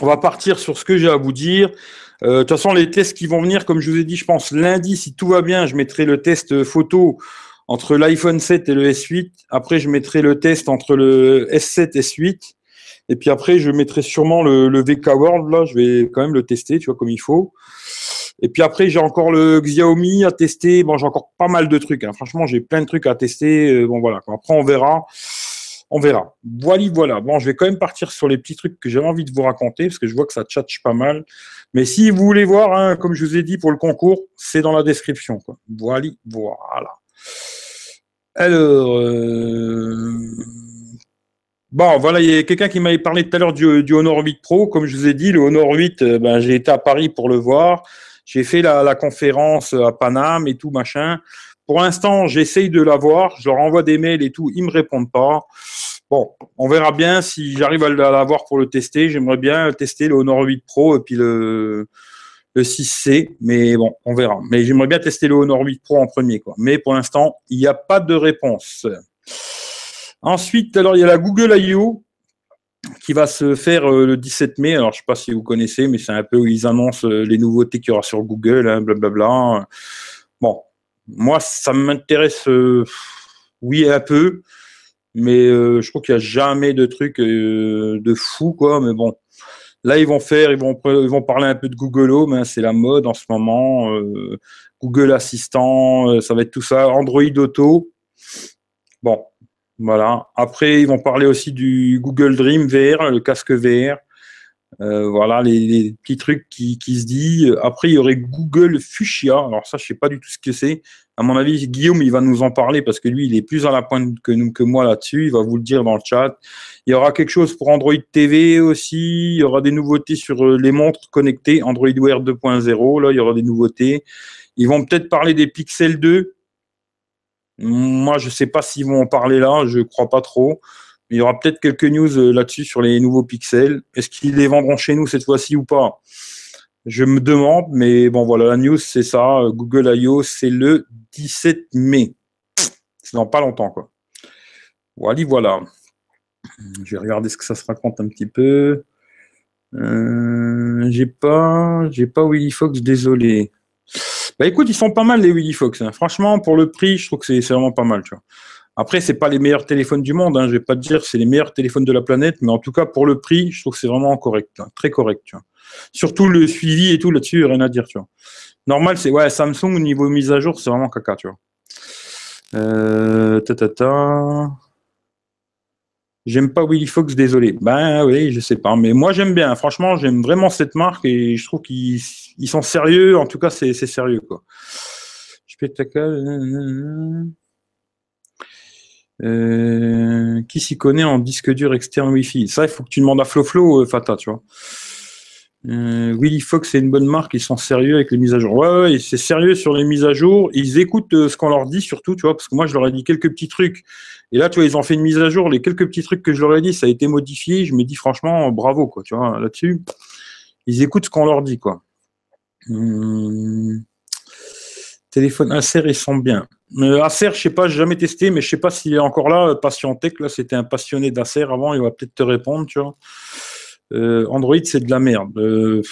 on va partir sur ce que j'ai à vous dire. Euh, de toute façon, les tests qui vont venir, comme je vous ai dit, je pense lundi, si tout va bien, je mettrai le test photo entre l'iPhone 7 et le S8. Après, je mettrai le test entre le S7 et S8. Et puis après, je mettrai sûrement le, le, VK World. Là, je vais quand même le tester, tu vois, comme il faut. Et puis après, j'ai encore le Xiaomi à tester. Bon, j'ai encore pas mal de trucs. Hein. Franchement, j'ai plein de trucs à tester. Euh, bon, voilà. Après, on verra on verra. Voilà, voilà. Bon, je vais quand même partir sur les petits trucs que j'avais envie de vous raconter, parce que je vois que ça tchatche pas mal. Mais si vous voulez voir, hein, comme je vous ai dit pour le concours, c'est dans la description. Quoi. Voilà, voilà. Alors, euh, bon, voilà, il y a quelqu'un qui m'avait parlé tout à l'heure du, Honor 8 Pro. Comme je vous ai dit, le Honor 8, euh, ben, j'ai été à Paris pour le voir. J'ai fait la, conférence à Paname et tout, machin. Pour l'instant, j'essaye de l'avoir, je leur envoie des mails et tout, ils me répondent pas. Bon, on verra bien si j'arrive à l'avoir pour le tester. J'aimerais bien tester le Honor 8 Pro et puis le, le 6C, mais bon, on verra. Mais j'aimerais bien tester le Honor 8 Pro en premier. Mais pour l'instant, il n'y a pas de réponse. Ensuite, alors il y a la Google I.O. qui va se faire euh, le 17 mai. Alors je ne sais pas si vous connaissez, mais c'est un peu où ils annoncent euh, les nouveautés qu'il y aura sur Google, hein, blablabla. Bon, moi, ça m'intéresse, euh, oui, un peu, mais euh, je trouve qu'il n'y a jamais de truc euh, de fou, quoi. Mais bon, là, ils vont faire, ils vont, ils vont parler un peu de Google Home, hein, c'est la mode en ce moment. Google Assistant, ça va être tout ça. Android Auto. Bon, voilà. Après, ils vont parler aussi du Google Dream VR, le casque VR. Euh, voilà les, petits trucs qui, qui se disent. Après, il y aurait Google Fuchsia. Alors ça, je sais pas du tout ce que c'est. À mon avis, Guillaume, il va nous en parler parce que lui, il est plus à la pointe que, nous, que moi là-dessus. Il va vous le dire dans le chat. Il y aura quelque chose pour Android TV aussi. Il y aura des nouveautés sur euh, les montres connectées, Android Wear 2.0. Là, il y aura des nouveautés. Ils vont peut-être parler des Pixel 2. Moi, je sais pas s'ils vont en parler là. Je crois pas trop. Il y aura peut-être quelques news euh, là-dessus sur les nouveaux pixels. Est-ce qu'ils les vendront chez nous cette fois-ci ou pas? Je me demande, mais bon voilà, la news c'est ça. Google I.O. c'est le 17 mai. C'est dans pas longtemps quoi. Voilà, voilà. Je vais regarder ce que ça se raconte un petit peu. Euh, j'ai pas, j'ai pas Willy Fox, désolé. Bah écoute, ils sont pas mal les Willy Fox. Hein. Franchement, pour le prix, je trouve que c'est vraiment pas mal. Tu vois. Après, c'est pas les meilleurs téléphones du monde. Hein. Je vais pas te dire c'est les meilleurs téléphones de la planète, mais en tout cas pour le prix, je trouve que c'est vraiment correct, hein. très correct. Tu vois. Surtout le suivi et tout là-dessus, rien à dire. Tu vois. Normal, c'est ouais Samsung au niveau mise à jour, c'est vraiment caca. Tu vois. Euh, ta, ta, ta. J'aime pas Willy Fox, désolé. Ben oui, je sais pas, mais moi j'aime bien. Franchement, j'aime vraiment cette marque et je trouve qu'ils sont sérieux. En tout cas, c'est sérieux quoi. Spectacle. Euh, qui s'y connaît en disque dur externe Wi-Fi Ça, il faut que tu demandes à FloFlo, euh, Fata, tu vois. Euh, Willy Fox, c'est une bonne marque, ils sont sérieux avec les mises à jour. Ouais, ouais, c'est sérieux sur les mises à jour. Ils écoutent ce qu'on leur dit surtout, tu vois, parce que moi, je leur ai dit quelques petits trucs. Et là, tu vois, ils ont fait une mise à jour. Les quelques petits trucs que je leur ai dit, ça a été modifié. Je me dis franchement, bravo, quoi, tu vois, là-dessus. Ils écoutent ce qu'on leur dit, quoi. Hum... Téléphone Acer, ils sont bien. Euh, Acer, je sais pas, j'ai jamais testé, mais je sais pas s'il est encore là. Tech, là, c'était un passionné d'Acer avant, il va peut-être te répondre, tu vois. Euh, Android, c'est de la merde. Euh,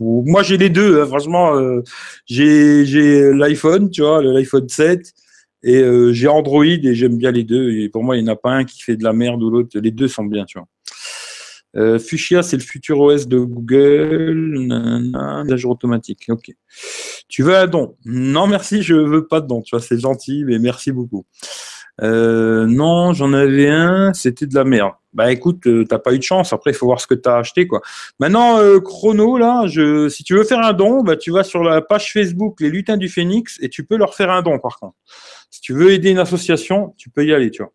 moi, j'ai les deux, hein, franchement. Euh, j'ai l'iPhone, tu vois, l'iPhone 7, et j'ai Android, et j'aime bien les deux. Pour moi, il n'y en a pas un qui fait de la merde ou l'autre. Les deux sont bien, tu vois. Fuchsia, c'est le futur OS de Google. Nageur automatique. Ok. Tu veux un don? Non, merci, je veux pas de don. Tu vois, c'est gentil, mais merci beaucoup. Euh, non, j'en avais un, c'était de la merde. Bah écoute, euh, t'as pas eu de chance. Après, il faut voir ce que t'as acheté, quoi. Maintenant, euh, chrono, là, je, si tu veux faire un don, bah tu vas sur la page Facebook Les Lutins du Phénix et tu peux leur faire un don, par contre. Si tu veux aider une association, tu peux y aller, tu vois.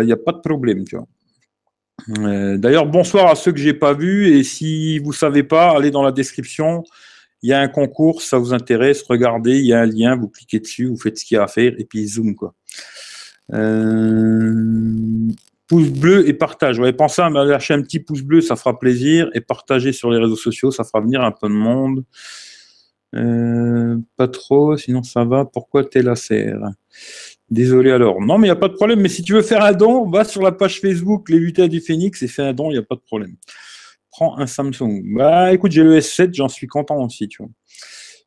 Il n'y a pas de problème, tu vois. D'ailleurs, bonsoir à ceux que j'ai pas vus et si vous savez pas, allez dans la description. Il y a un concours, ça vous intéresse, regardez, il y a un lien, vous cliquez dessus, vous faites ce qu'il y a à faire et puis zoom quoi. Euh, pouce bleu et partage. Ouais, pensez à me lâcher un petit pouce bleu, ça fera plaisir. Et partager sur les réseaux sociaux, ça fera venir un peu de monde. Euh, pas trop, sinon ça va. Pourquoi t'es la serre Désolé alors. Non, mais il n'y a pas de problème. Mais si tu veux faire un don, va sur la page Facebook Les Lutins du Phénix et fais un don, il n'y a pas de problème prends un Samsung. Bah écoute, j'ai le S7, j'en suis content aussi, tu vois.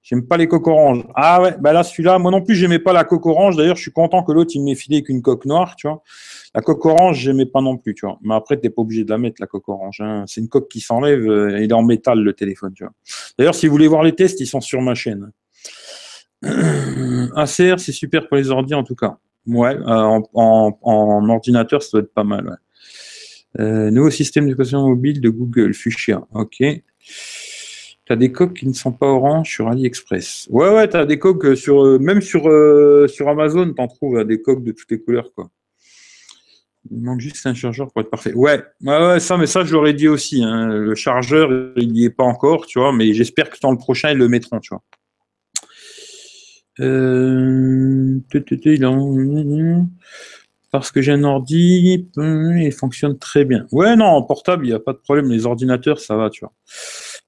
J'aime pas les coques oranges. Ah ouais, bah là celui-là, moi non plus j'aimais pas la coque orange. D'ailleurs, je suis content que l'autre il m'ait filé avec une coque noire, tu vois. La coque orange, j'aimais pas non plus, tu vois. Mais après, t'es pas obligé de la mettre la coque orange. Hein. C'est une coque qui s'enlève. Euh, il est en métal le téléphone, tu vois. D'ailleurs, si vous voulez voir les tests, ils sont sur ma chaîne. ACR, c'est super pour les ordi en tout cas. Ouais, euh, en, ordinateur, ça doit être pas mal. Ouais. Euh, nouveau système d'exploitation mobile de Google, Fuchsia. Ok. Tu as des coques qui ne sont pas orange sur AliExpress. Ouais, ouais, tu as des coques euh, sur, euh, même sur, sur Amazon, tu en trouves des coques de toutes les couleurs, quoi. Il manque juste un chargeur pour être parfait. Ouais, ouais, ouais ça, mais ça, je l'aurais dit aussi. Hein. Le chargeur, il n'y est pas encore, tu vois, mais j'espère que dans le prochain, ils le mettront, tu vois. Parce que j'ai un ordi, hum, il fonctionne très bien. Ouais, non, en portable, il n'y a pas de problème. Les ordinateurs, ça va, tu vois.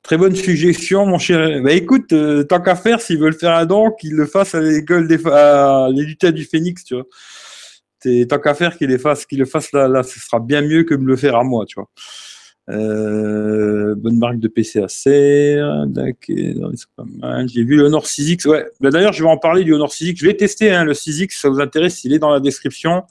Très bonne suggestion, mon cher. Bah écoute, euh, tant qu'à faire, s'ils veulent faire un don, qu'ils le fassent à l'école des à du Phénix, tu vois. Tant qu'à faire qu'ils le fassent, qu'ils le fassent là, ce sera bien mieux que de le faire à moi, tu vois. Euh, bonne marque de PC à serre. C'est pas mal. J'ai vu le Honor 6X. Ouais. Bah, d'ailleurs, je vais en parler du Honor 6X. Je vais tester hein, le 6X. Si ça vous intéresse, il est dans la description.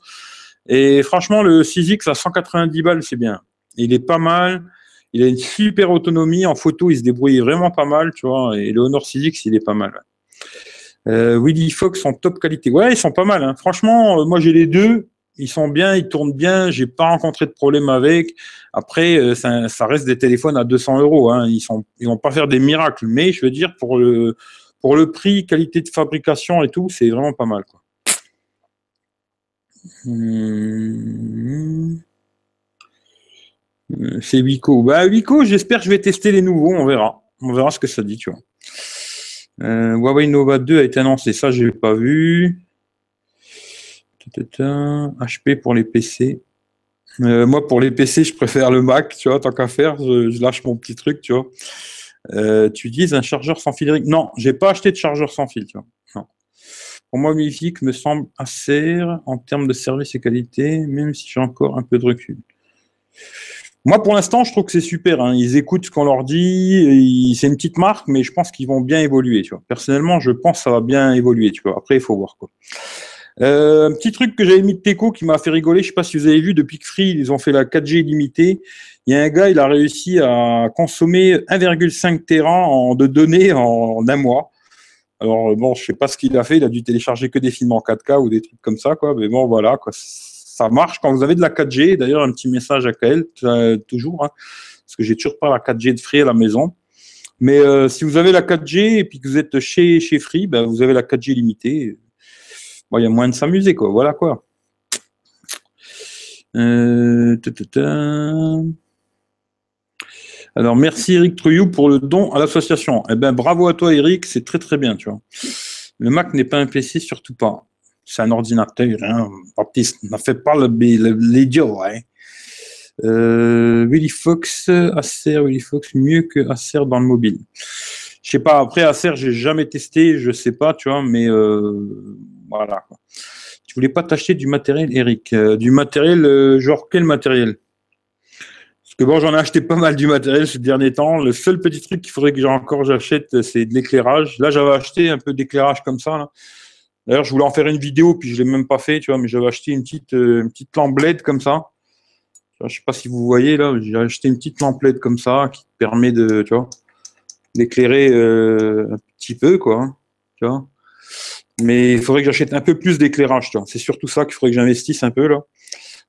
Et franchement, le 6X à 190 balles, c'est bien. Il est pas mal. Il a une super autonomie. En photo, il se débrouille vraiment pas mal, tu vois. Et le Honor 6X, il est pas mal. Euh, Willy Fox en top qualité. Ouais, ils sont pas mal. Hein. Franchement, euh, moi j'ai les deux ils sont bien, ils tournent bien. J'ai pas rencontré de problème avec. Après, euh, ça, reste des téléphones à 200 euros. Hein. Ils sont, vont pas faire des miracles, mais je veux dire pour le pour le prix, qualité de fabrication et tout, c'est vraiment pas mal. Hmm. C'est Wico. Bah j'espère que je vais tester les nouveaux. On verra. On verra ce que ça dit, tu vois. Euh, Huawei Nova 2 a été annoncé. Ça, j'ai pas vu. HP pour les PC. Euh, moi, pour les PC, je préfère le Mac, tu vois, tant qu'à faire, je, lâche mon petit truc, tu vois. Euh, tu utilises un chargeur sans fil Non, j'ai pas acheté de chargeur sans fil. Moi, Mific me semble assez en termes de service et qualité, même si j'ai encore un peu de recul. Moi, pour l'instant, je trouve que c'est super. Hein. Ils écoutent ce qu'on leur dit. C'est une petite marque, mais je pense qu'ils vont bien évoluer. Personnellement, je pense que ça va bien évoluer. Après, il faut voir. Quoi. Euh, un petit truc que j'avais mis de Teco qui m'a fait rigoler, je sais pas si vous avez vu, depuis que Free, ils ont fait la 4G illimitée. Il y a un gars, il a réussi à consommer 1,5 Tera de données en, un mois. Alors bon, je sais pas ce qu'il a fait, il a dû télécharger que des films en 4K ou des trucs comme ça, quoi. Mais bon, voilà, quoi. Ça marche quand vous avez de la 4G. D'ailleurs, un petit message à Kael, toujours, hein, parce que j'ai toujours pas la 4G de Free à la maison. Mais euh, si vous avez la 4G et puis que vous êtes chez chez Free, ben, vous avez la 4G limitée il y a moins de s'amuser, quoi. Voilà quoi. Euh, Alors, merci Eric Trouillou pour le don à l'association. Eh ben, bravo à toi, Eric, c'est très très bien, tu vois. Le Mac n'est pas un PC, surtout pas. C'est un ordinateur, hein. Baptiste, n'a fait pas l'idiot, hein. Euh, Willy Fox, Acer, Willy Fox, mieux que Acer dans le mobile. Je sais pas, après Acer, j'ai jamais testé, je sais pas, tu vois, mais euh, voilà. Tu voulais pas t'acheter du matériel, Eric euh, Du matériel, genre quel matériel? Que bon, j'en ai acheté pas mal du matériel ces derniers temps. Le seul petit truc qu'il faudrait que j'ai encore j'achète, c'est de l'éclairage. Là, j'avais acheté un peu d'éclairage comme ça. D'ailleurs, je voulais en faire une vidéo, puis je l'ai même pas fait, tu vois, mais j'avais acheté une petite, euh, comme ça. Je sais pas si vous voyez là, j'ai acheté une petite lamplette comme ça qui permet de, tu vois, d'éclairer euh, un petit peu, quoi. Tu vois. Mais il faudrait que j'achète un peu plus d'éclairage, tu vois. C'est surtout ça qu'il faudrait que j'investisse un peu là.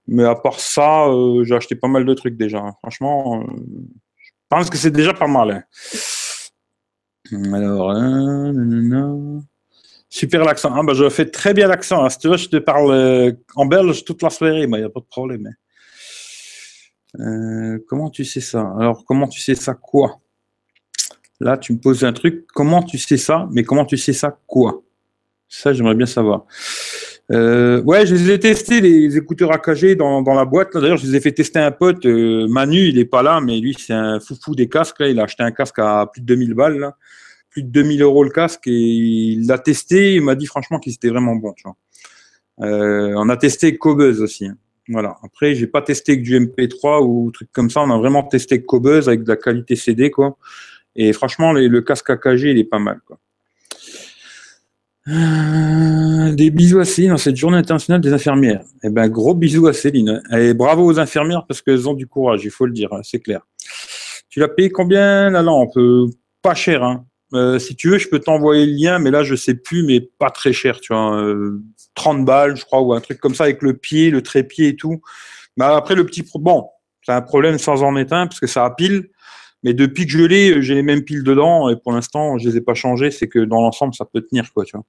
Mais à part ça, euh, j'ai acheté pas mal de trucs déjà. Franchement, euh, je pense que c'est déjà pas mal. Hein. Alors, hein, super l'accent. Bah, je fais très bien l'accent. Hein. Si tu veux, je te parle en belge toute la soirée, il n'y a pas de problème. comment tu sais ça? Alors, comment tu sais ça quoi? Là, tu me poses un truc. Comment tu sais ça? Mais comment tu sais ça quoi? Ça, j'aimerais bien savoir. Euh, ouais, je les ai testés, les écouteurs AKG dans, dans la boîte. D'ailleurs, je les ai fait tester un pote. Euh, Manu, il est pas là, mais lui, c'est un foufou des casques. Là. Il a acheté un casque à plus de 2000 balles. Là. Plus de 2000 euros le casque. Et il l'a testé. Il m'a dit franchement qu'il était vraiment bon. Tu vois. Euh, on a testé Cobuzz aussi. Hein. Voilà. Après, j'ai pas testé que du MP3 ou truc comme ça. On a vraiment testé Cobuzz avec de la qualité CD, quoi. Et franchement, le casque AKG, il est pas mal. Quoi. Euh, des bisous à Céline dans cette journée internationale des infirmières. Eh ben, gros bisous à Céline. Et bravo aux infirmières parce qu'elles ont du courage, il faut le dire, hein, c'est clair. Tu l'as payé combien la lampe? Pas cher, hein. Euh, si tu veux, je peux t'envoyer le lien, mais là, je sais plus, mais pas très cher, tu vois. 30 euh, balles, je crois, ou un truc comme ça avec le pied, le trépied et tout. Après, le petit... Bon, c'est un problème sans en éteindre parce que ça a pile. Mais depuis que je l'ai, j'ai les mêmes piles dedans et pour l'instant, je les ai pas changées. C'est que dans l'ensemble, ça peut tenir, quoi, tu vois.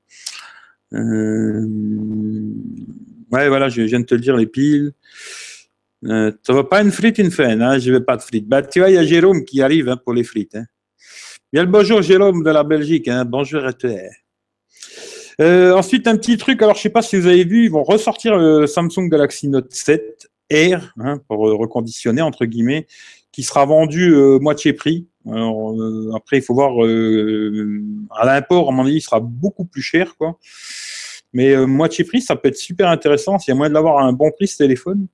Euh... Ouais, voilà, je viens de te le dire, les piles. Euh, tu vas pas une frite, une fin, hein, je vais pas de frites. Bah, tu vois, il y a Jérôme qui arrive hein, pour les frites. Hein. Bien le bonjour, Jérôme de la Belgique. Hein. Bonjour à toi. Euh, ensuite, un petit truc. Alors, je sais pas si vous avez vu, ils vont ressortir le Samsung Galaxy Note 7 Air hein, pour reconditionner entre guillemets qui sera vendu euh, moitié prix. Euh, après, il faut voir euh, à l'import, à mon avis, il sera beaucoup plus cher, quoi. Mais moitié prix, ça peut être super intéressant. S'il y a moyen de l'avoir à un bon prix, ce téléphone.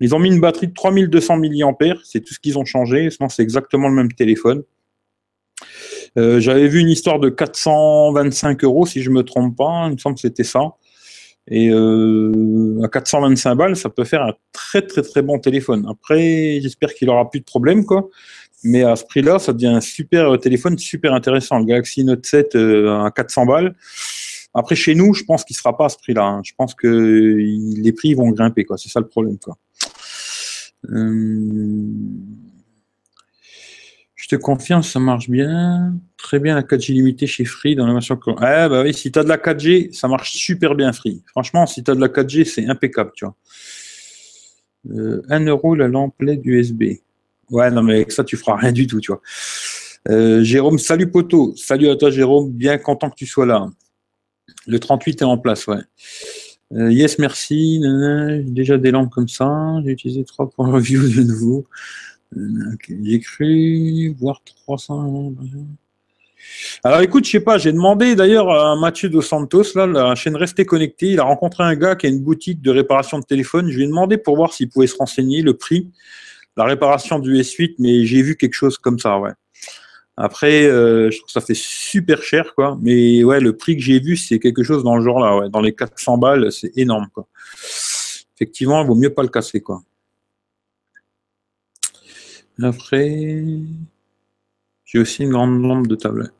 Ils ont mis une batterie de 3200 mAh, c'est tout ce qu'ils ont changé. Sinon, c'est exactement le même téléphone. J'avais vu une histoire de 425 euros, si je me trompe pas. Il me semble que c'était ça. Et euh, à 425 balles, ça peut faire un très très très bon téléphone. Après, j'espère qu'il aura plus de problèmes, quoi. Mais à ce prix-là, ça devient un super téléphone, super intéressant. Le Galaxy Note 7 euh, à 400 balles. Après, chez nous, je pense qu'il sera pas à ce prix-là. Hein. Je pense que les prix vont grimper, quoi. C'est ça le problème, quoi. Euh... Je te confirme, ça marche bien. Très bien la 4G limitée chez Free dans la. Ah bah oui, si tu as de la 4G, ça marche super bien Free. Franchement, si tu as de la 4G, c'est impeccable, tu vois. 1 euh, euro la lampe LED USB. Ouais, non, mais avec ça, tu feras rien du tout, tu vois. Euh, Jérôme, salut poto. Salut à toi, Jérôme. Bien content que tu sois là. Le 38 est en place, ouais. Euh, yes, merci. J'ai déjà des lampes comme ça. J'ai utilisé trois points review de nouveau. J'ai cru voir 300. Alors écoute, je sais pas, j'ai demandé d'ailleurs à Mathieu Dos Santos, là, la chaîne Restez Connecté, il a rencontré un gars qui a une boutique de réparation de téléphone. Je lui ai demandé pour voir s'il pouvait se renseigner le prix, la réparation du S8, mais j'ai vu quelque chose comme ça, ouais. Après, euh, je trouve que ça fait super cher, quoi. Mais ouais, le prix que j'ai vu, c'est quelque chose dans le genre là. Dans les 400 balles, c'est énorme, quoi. Effectivement, il vaut mieux pas le casser, quoi. Après, j'ai aussi une grande lampe de table.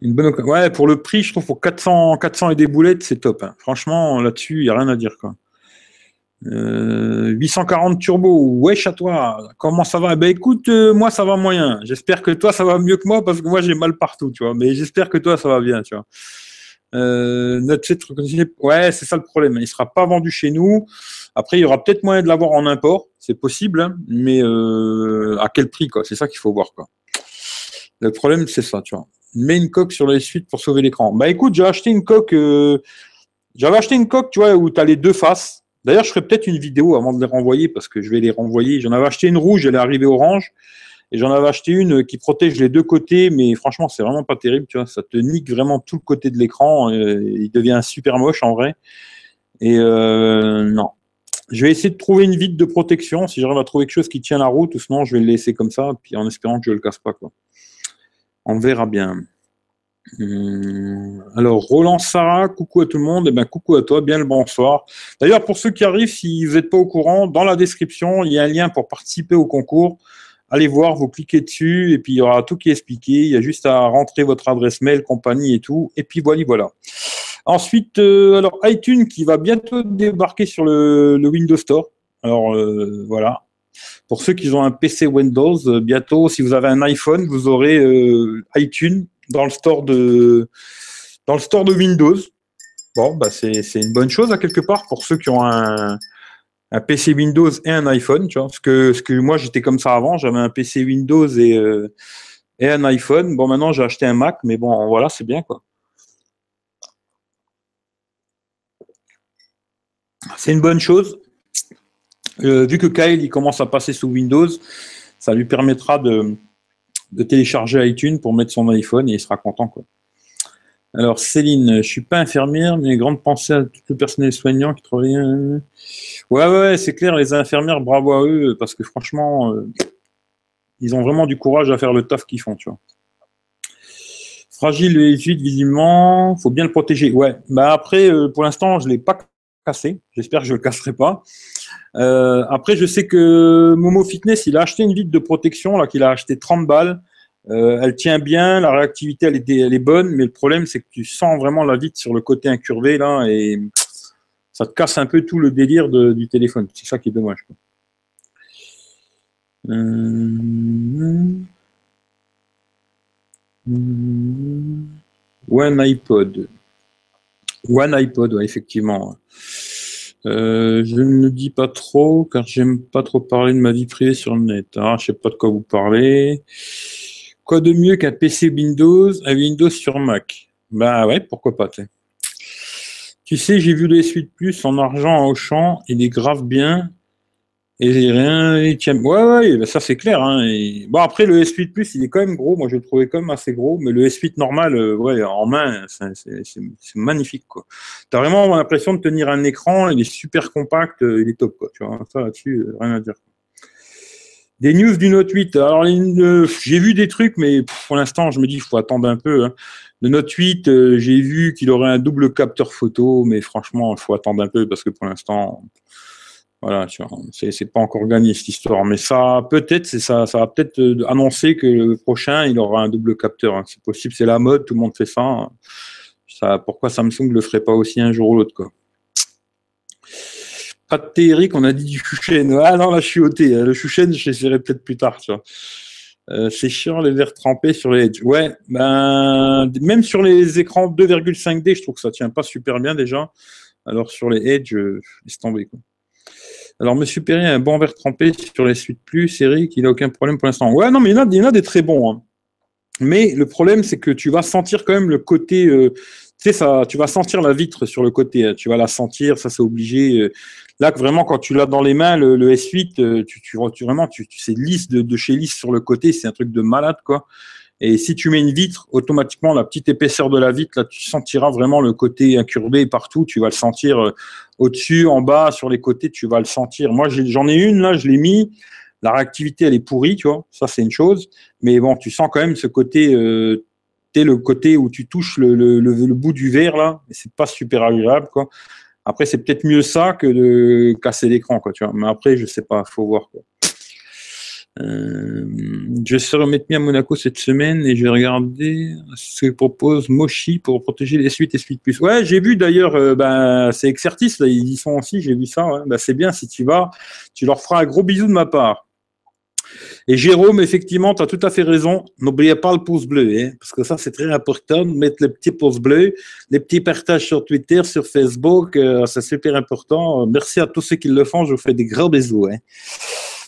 Une bonne Ouais, pour le prix, je trouve pour 400, 400 et des boulettes, c'est top. Hein. Franchement, là-dessus, il n'y a rien à dire. Quoi. 840 euh, turbo, wesh à toi, comment ça va? Ben écoute, euh, moi ça va moyen. J'espère que toi ça va mieux que moi parce que moi j'ai mal partout, tu vois. Mais j'espère que toi ça va bien, tu vois. Euh, notre ouais, c'est ça le problème. Il sera pas vendu chez nous. Après, il y aura peut-être moyen de l'avoir en import, c'est possible, hein, mais euh, à quel prix, quoi? C'est ça qu'il faut voir, quoi. Le problème, c'est ça, tu vois. Mets une coque sur les suites pour sauver l'écran. Bah écoute, j'ai acheté une coque. J'avais acheté une coque, tu vois, où tu as les deux faces. D'ailleurs, je ferai peut-être une vidéo avant de les renvoyer parce que je vais les renvoyer. J'en avais acheté une rouge, elle est arrivée orange. Et j'en avais acheté une qui protège les deux côtés, mais franchement, c'est vraiment pas terrible, tu vois. Ça te nique vraiment tout le côté de l'écran. Il devient super moche en vrai. Et euh, non. Je vais essayer de trouver une vitre de protection. Si j'arrive à trouver quelque chose qui tient la route, ou sinon je vais le laisser comme ça, puis en espérant que je le casse pas, quoi. On verra bien. Hum, alors, Roland Sarah, coucou à tout le monde. Et eh ben, coucou à toi, bien le bonsoir. D'ailleurs, pour ceux qui arrivent, si vous n'êtes pas au courant, dans la description, il y a un lien pour participer au concours. Allez voir, vous cliquez dessus et puis il y aura tout qui est expliqué. Il y a juste à rentrer votre adresse mail, compagnie et tout. Et puis voilà, voilà. Ensuite, euh, alors iTunes qui va bientôt débarquer sur le, Windows Store. Alors euh, voilà. Pour ceux qui ont un PC Windows, euh, bientôt, si vous avez un iPhone, vous aurez iTunes dans le store de dans le store de Windows. Bon, bah c'est une bonne chose à quelque part pour ceux qui ont un, un PC Windows et un iPhone, tu vois. Parce que, ce que moi, j'étais comme ça avant, j'avais un PC Windows et, euh, et un iPhone. Bon, maintenant, j'ai acheté un Mac, mais bon, voilà, c'est bien, quoi. C'est une bonne chose. Euh, vu que Kyle, il commence à passer sous Windows, ça lui permettra de, de télécharger iTunes pour mettre son iPhone et il sera content. Alors, Céline, je suis pas infirmière, mais grande pensée à tout le personnel soignant qui travaille. Ouais, ouais, c'est clair, les infirmières, bravo à eux, parce que franchement, euh, ils ont vraiment du courage à faire le taf qu'ils font, tu. Fragile et vite, visiblement, faut bien le protéger. Ouais, bah après, euh, pour l'instant, je l'ai pas cassé. J'espère que je le casserai pas. Euh, après, je sais que Momo Fitness, il a acheté une vitre de protection, là, qu'il a acheté 30 balles. Euh, elle tient bien, la réactivité elle est, bonne, mais le problème c'est que tu sens vraiment la vitre sur le côté incurvé là et ça te casse un peu tout le délire du téléphone. C'est ça qui est dommage. Euh, One iPod. One iPod, effectivement. Euh, je ne dis pas trop car j'aime pas trop parler de ma vie privée sur le net. Hein. Je sais pas de quoi vous parlez. Quoi de mieux qu'un PC Windows, un Windows sur Mac? Bah ouais, pourquoi pas. Tu sais, j'ai vu le S8 Plus en argent au champ, il est grave bien. Et rien, il tient. Ouais, ouais, bah ça c'est clair. Hein, bon, après, le S8 Plus, il est quand même gros. Moi, je le trouvais quand même assez gros. Mais le S8 normal, euh, ouais, en main, c'est magnifique, quoi. T'as vraiment l'impression de tenir un écran. Il est super compact. Euh, il est top, quoi. Tu vois, ça là-dessus, euh, rien à dire. Des news du Note 8. Alors, j'ai vu des trucs, mais pour l'instant, je me dis qu'il faut attendre un peu. Hein. Le Note 8, euh, j'ai vu qu'il aurait un double capteur photo, mais franchement, il faut attendre un peu parce que pour l'instant, voilà, c'est pas encore gagné cette histoire. Mais ça, peut-être, ça, ça va peut-être euh, annoncer que le prochain, il aura un double capteur. Hein. C'est possible, c'est la mode, tout le monde fait ça. Hein. ça. Pourquoi Samsung le ferait pas aussi un jour ou l'autre, quoi pas de théorique, on a dit du Shuchen. Ah non, là, je suis ôté. Le Shuchen, je l'essaierai peut-être plus tard. Euh, c'est chiant les verres trempés sur les Edge. Ouais, ben, même sur les écrans 2,5D, je trouve que ça tient pas super bien déjà. Alors sur les Edge, euh, laisse tomber. Quoi. Alors Monsieur Perry a un bon verre trempé sur les suites plus. Eric, il a aucun problème pour l'instant. Ouais, non, mais il y en a, des très bons. Hein. Mais le problème, c'est que tu vas sentir quand même le côté. Euh, tu sais, ça, tu vas sentir la vitre sur le côté. Hein. Tu vas la sentir, ça c'est obligé. Euh, là, vraiment, quand tu l'as dans les mains, le, S8, euh, tu, tu, vraiment, tu, tu c'est lisse de, de, chez lisse sur le côté. C'est un truc de malade, quoi. Et si tu mets une vitre, automatiquement, la petite épaisseur de la vitre, là, tu sentiras vraiment le côté incurvé partout. Tu vas le sentir au-dessus, en bas, sur les côtés, tu vas le sentir. Moi, j'en ai, une, là, je l'ai mis la réactivité, elle est pourrie, tu vois. Ça, c'est une chose. Mais bon, tu sens quand même ce côté, euh, le côté où tu touches le, le, le, bout du verre, là. C'est pas super agréable, quoi. Après, c'est peut-être mieux ça que de casser l'écran, quoi, tu vois. Mais après, je sais pas, faut voir, quoi. Euh, je serai remettre à Monaco cette semaine et je vais regarder ce que propose Moshi pour protéger les suites et suites plus. Ouais, j'ai vu d'ailleurs, euh, ben, c'est Exertis, là, ils y sont aussi, j'ai vu ça. Ben, c'est bien, si tu vas, tu leur feras un gros bisou de ma part. Et Jérôme, effectivement, tu as tout à fait raison. N'oubliez pas le pouce bleu, hein, parce que ça, c'est très important mettre le petit pouce bleu, les petits partages sur Twitter, sur Facebook, euh, c'est super important. Merci à tous ceux qui le font. Je vous fais des gros bisous. Hein.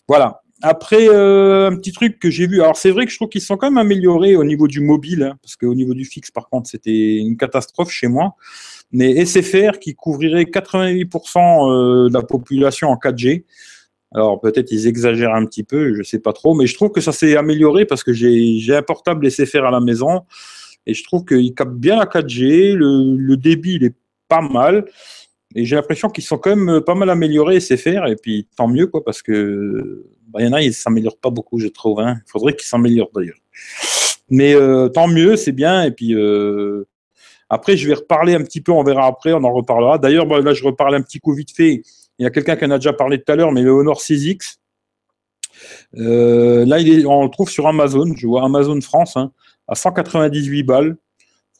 Voilà. Après, euh, un petit truc que j'ai vu. Alors, c'est vrai que je trouve qu'ils sont quand même améliorés au niveau du mobile, hein, parce qu'au niveau du fixe, par contre, c'était une catastrophe chez moi. Mais SFR qui couvrirait 88% euh, de la population en 4G. Alors peut-être ils exagèrent un petit peu, je sais pas trop, mais je trouve que ça s'est amélioré parce que j'ai un portable faire à la maison et je trouve qu'il capte bien la 4G, le, débit il est pas mal et j'ai l'impression qu'ils sont quand même pas mal améliorés SFR et puis tant mieux quoi parce que bah, y en a ils s'améliorent pas beaucoup je trouve. Hein. Il faudrait qu'ils s'améliorent d'ailleurs. Mais tant mieux, c'est bien. Et puis après, je vais reparler un petit peu, on verra après, on en reparlera. D'ailleurs, là, je reparle un petit coup vite fait. Il y a quelqu'un qui en a déjà parlé tout à l'heure, mais le Honor 6X. là, il est, on le trouve sur Amazon. Je vois Amazon France hein, à 198 balles.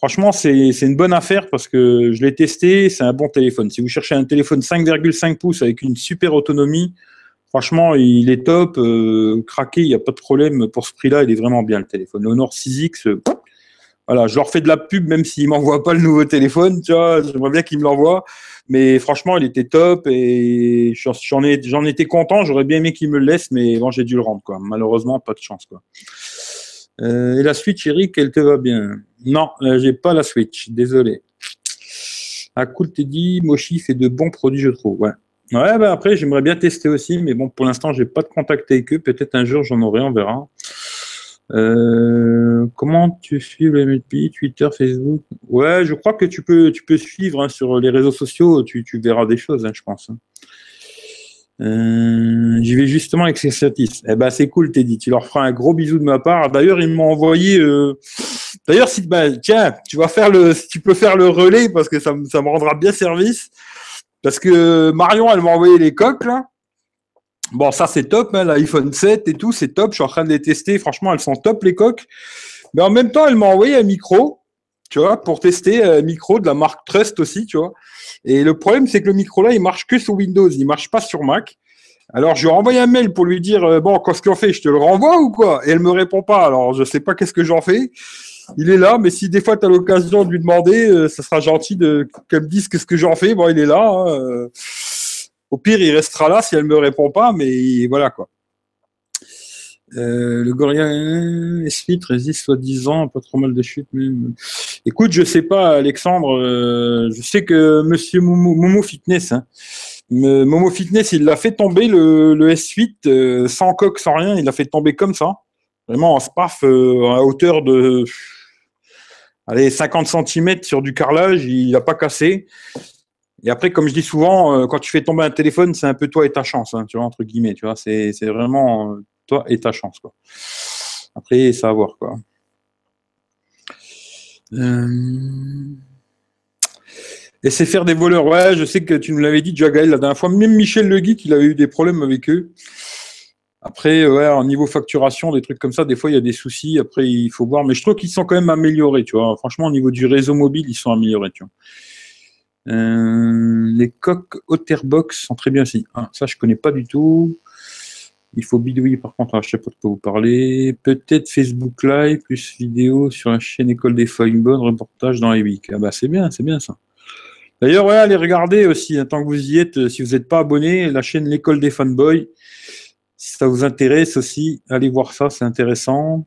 Franchement, c'est une bonne affaire parce que je l'ai testé, c'est un bon téléphone. Si vous cherchez un téléphone 5,5 pouces avec une super autonomie, franchement, il est top. Euh, craqué, il n'y a pas de problème. Pour ce prix-là, il est vraiment bien le téléphone. Le Honor 6X, euh, voilà, je leur fais de la pub même s'ils ne m'envoient pas le nouveau téléphone. J'aimerais bien qu'ils me l'envoient. Mais franchement, il était top et j'en ai, j'en étais content. J'aurais bien aimé qu'ils me le laissent, mais bon, j'ai dû le rendre. Quoi. Malheureusement, pas de chance. Euh, et la Switch, Eric, elle te va bien? Non, euh, j'ai pas la Switch, désolé. Ah cool, t'es dit, Moshi fait de bons produits, je trouve. Ouais. Ouais, bah après, j'aimerais bien tester aussi, mais bon, pour l'instant, j'ai pas de contact avec eux. Peut-être un jour, j'en aurai, on verra. Euh, comment tu suis le MLP, Twitter, Facebook? Ouais, je crois que tu peux, tu peux suivre hein, sur les réseaux sociaux. Tu, tu verras des choses, hein, je pense. Hein. Euh, j'y vais justement avec ces certis. Eh ben c'est cool, Teddy. Tu leur feras un gros bisou de ma part. D'ailleurs, ils m'ont envoyé. Euh... D'ailleurs, si bah, tiens, tu vas faire le, si tu peux faire le relais parce que ça, ça me rendra bien service. Parce que Marion, elle m'a envoyé les coques là. Bon, ça c'est top, hein, l'iPhone 7 et tout, c'est top. Je suis en train de les tester. Franchement, elles sont top les coques. Mais en même temps, elle m'a envoyé un micro, tu vois, pour tester un micro de la marque Trust aussi, tu vois. Et le problème, c'est que le micro là, il marche que sur Windows, il marche pas sur Mac. Alors, je lui ai envoyé un mail pour lui dire euh, bon, qu'est-ce qu'on fait Je te le renvoie ou quoi? Et elle me répond pas. Alors, je sais pas qu'est-ce que j'en fais. Il est là, mais si des fois tu as l'occasion de lui demander, euh, ça sera gentil qu'elle me dise qu'est-ce que j'en fais. Bon, il est là. Hein, euh. Au pire, il restera là si elle me répond pas, mais voilà quoi. Euh, le Gorilla S8 résiste soit 10 ans, pas trop mal de chutes. Mais... Écoute, je sais pas, Alexandre. Euh, je sais que Monsieur Momo, Fitness, hein, Momo Fitness, il l'a fait tomber le, S8 euh, sans coque, sans rien. Il l'a fait tomber comme ça, vraiment en spaf à hauteur de allez 50 cm sur du carrelage. Il n'a pas cassé. Et après, comme je dis souvent, quand tu fais tomber un téléphone, c'est un peu toi et ta chance, hein, tu vois, entre guillemets, tu vois. C'est vraiment et ta chance. Quoi. Après, ça va voir. Quoi. Euh... Et c'est faire des voleurs. Ouais, je sais que tu nous l'avais dit, Jagaël, la dernière fois. Même Michel Le Guy, il avait eu des problèmes avec eux. Après, ouais, en niveau facturation, des trucs comme ça, des fois, il y a des soucis. Après, il faut voir. Mais je trouve qu'ils sont quand même améliorés, tu vois. Franchement, au niveau du réseau mobile, ils sont améliorés, tu vois. Euh, les coques Otterbox sont très bien aussi. Ah, ça, je connais pas du tout. Il faut bidouiller par contre, je ne sais pas de quoi vous parlez. Peut-être Facebook Live plus vidéo sur la chaîne École des Bonne reportage dans les week. Ah bah c'est bien, c'est bien ça. D'ailleurs, allez regarder aussi, hein, tant que vous y êtes, euh, si vous n'êtes pas abonné, la chaîne L'école des fanboys. Si ça vous intéresse aussi, allez voir ça, c'est intéressant.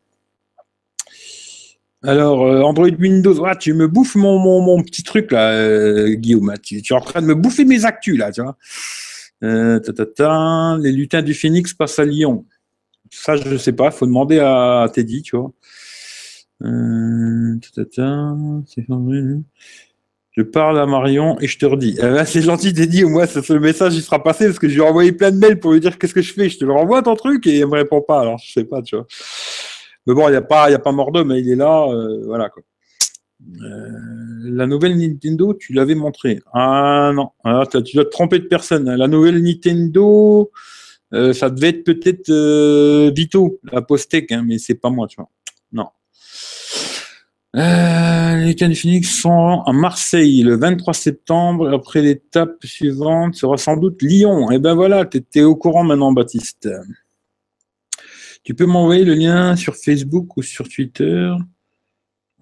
Alors, euh, Android Windows, ah, tu me bouffes mon, mon, petit truc là, euh, Guillaume. Tu, tu, es en train de me bouffer mes actus là, tu vois. Euh, les lutins du Phoenix passent à Lyon. Ça, je ne sais pas. Il faut demander à, Teddy, tu vois. Euh, je parle à Marion et je te redis. Ben, c'est gentil, Teddy. Au moins, le message il sera passé parce que je lui ai envoyé plein de mails pour lui dire qu'est-ce que je fais? Je te le renvoie ton truc? Et il me répond pas. Alors, je sais pas, tu vois. Mais bon, il n'y a pas, il a pas mort d'homme, mais il est là. Euh, voilà quoi. Euh, la nouvelle Nintendo, tu l'avais montré. Ah non, ah, tu dois te tromper de personne. La nouvelle Nintendo, euh, ça devait être peut-être euh, Vito, la Postec, hein, mais c'est pas moi, tu vois. Non. les cas du Phoenix sont à Marseille le 23 septembre. Après l'étape suivante sera sans doute Lyon. Et eh ben voilà, tu étais au courant maintenant, Baptiste. Tu peux m'envoyer le lien sur Facebook ou sur Twitter?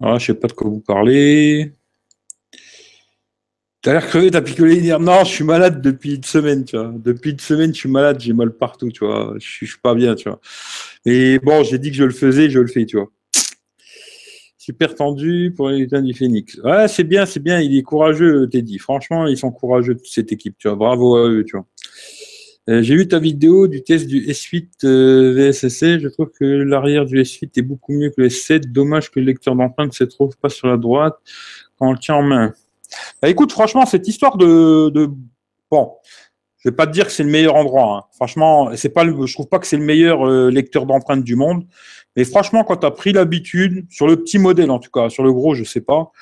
Ah, je sais pas de quoi vous parlez. T'as l'air crevé, t'as picolé dire non, je suis malade depuis une semaine, tu vois. Depuis une semaine, je suis malade, j'ai mal partout, tu vois. Je suis, pas bien, tu vois. Et bon, j'ai dit que je le faisais, je le fais, tu vois. Super tendu pour les lutins du Phoenix. Ouais, c'est bien, c'est bien. Il est courageux, Teddy. Franchement, ils sont courageux, cette équipe, tu vois. Bravo à eux, tu vois. Euh, j'ai vu ta vidéo du test du S8 euh, VSSC. Je trouve que l'arrière du S8 est beaucoup mieux que le S7. Dommage que le lecteur d'empreinte ne se trouve pas sur la droite quand on le tient en main. Bah, écoute, franchement, cette histoire de. Bon, je vais pas te dire que c'est le meilleur endroit. Hein. Franchement, c'est pas le, je trouve pas que c'est le meilleur euh, lecteur d'empreintes du monde. Mais franchement, quand tu as pris l'habitude, sur le petit modèle en tout cas, sur le gros, je sais pas,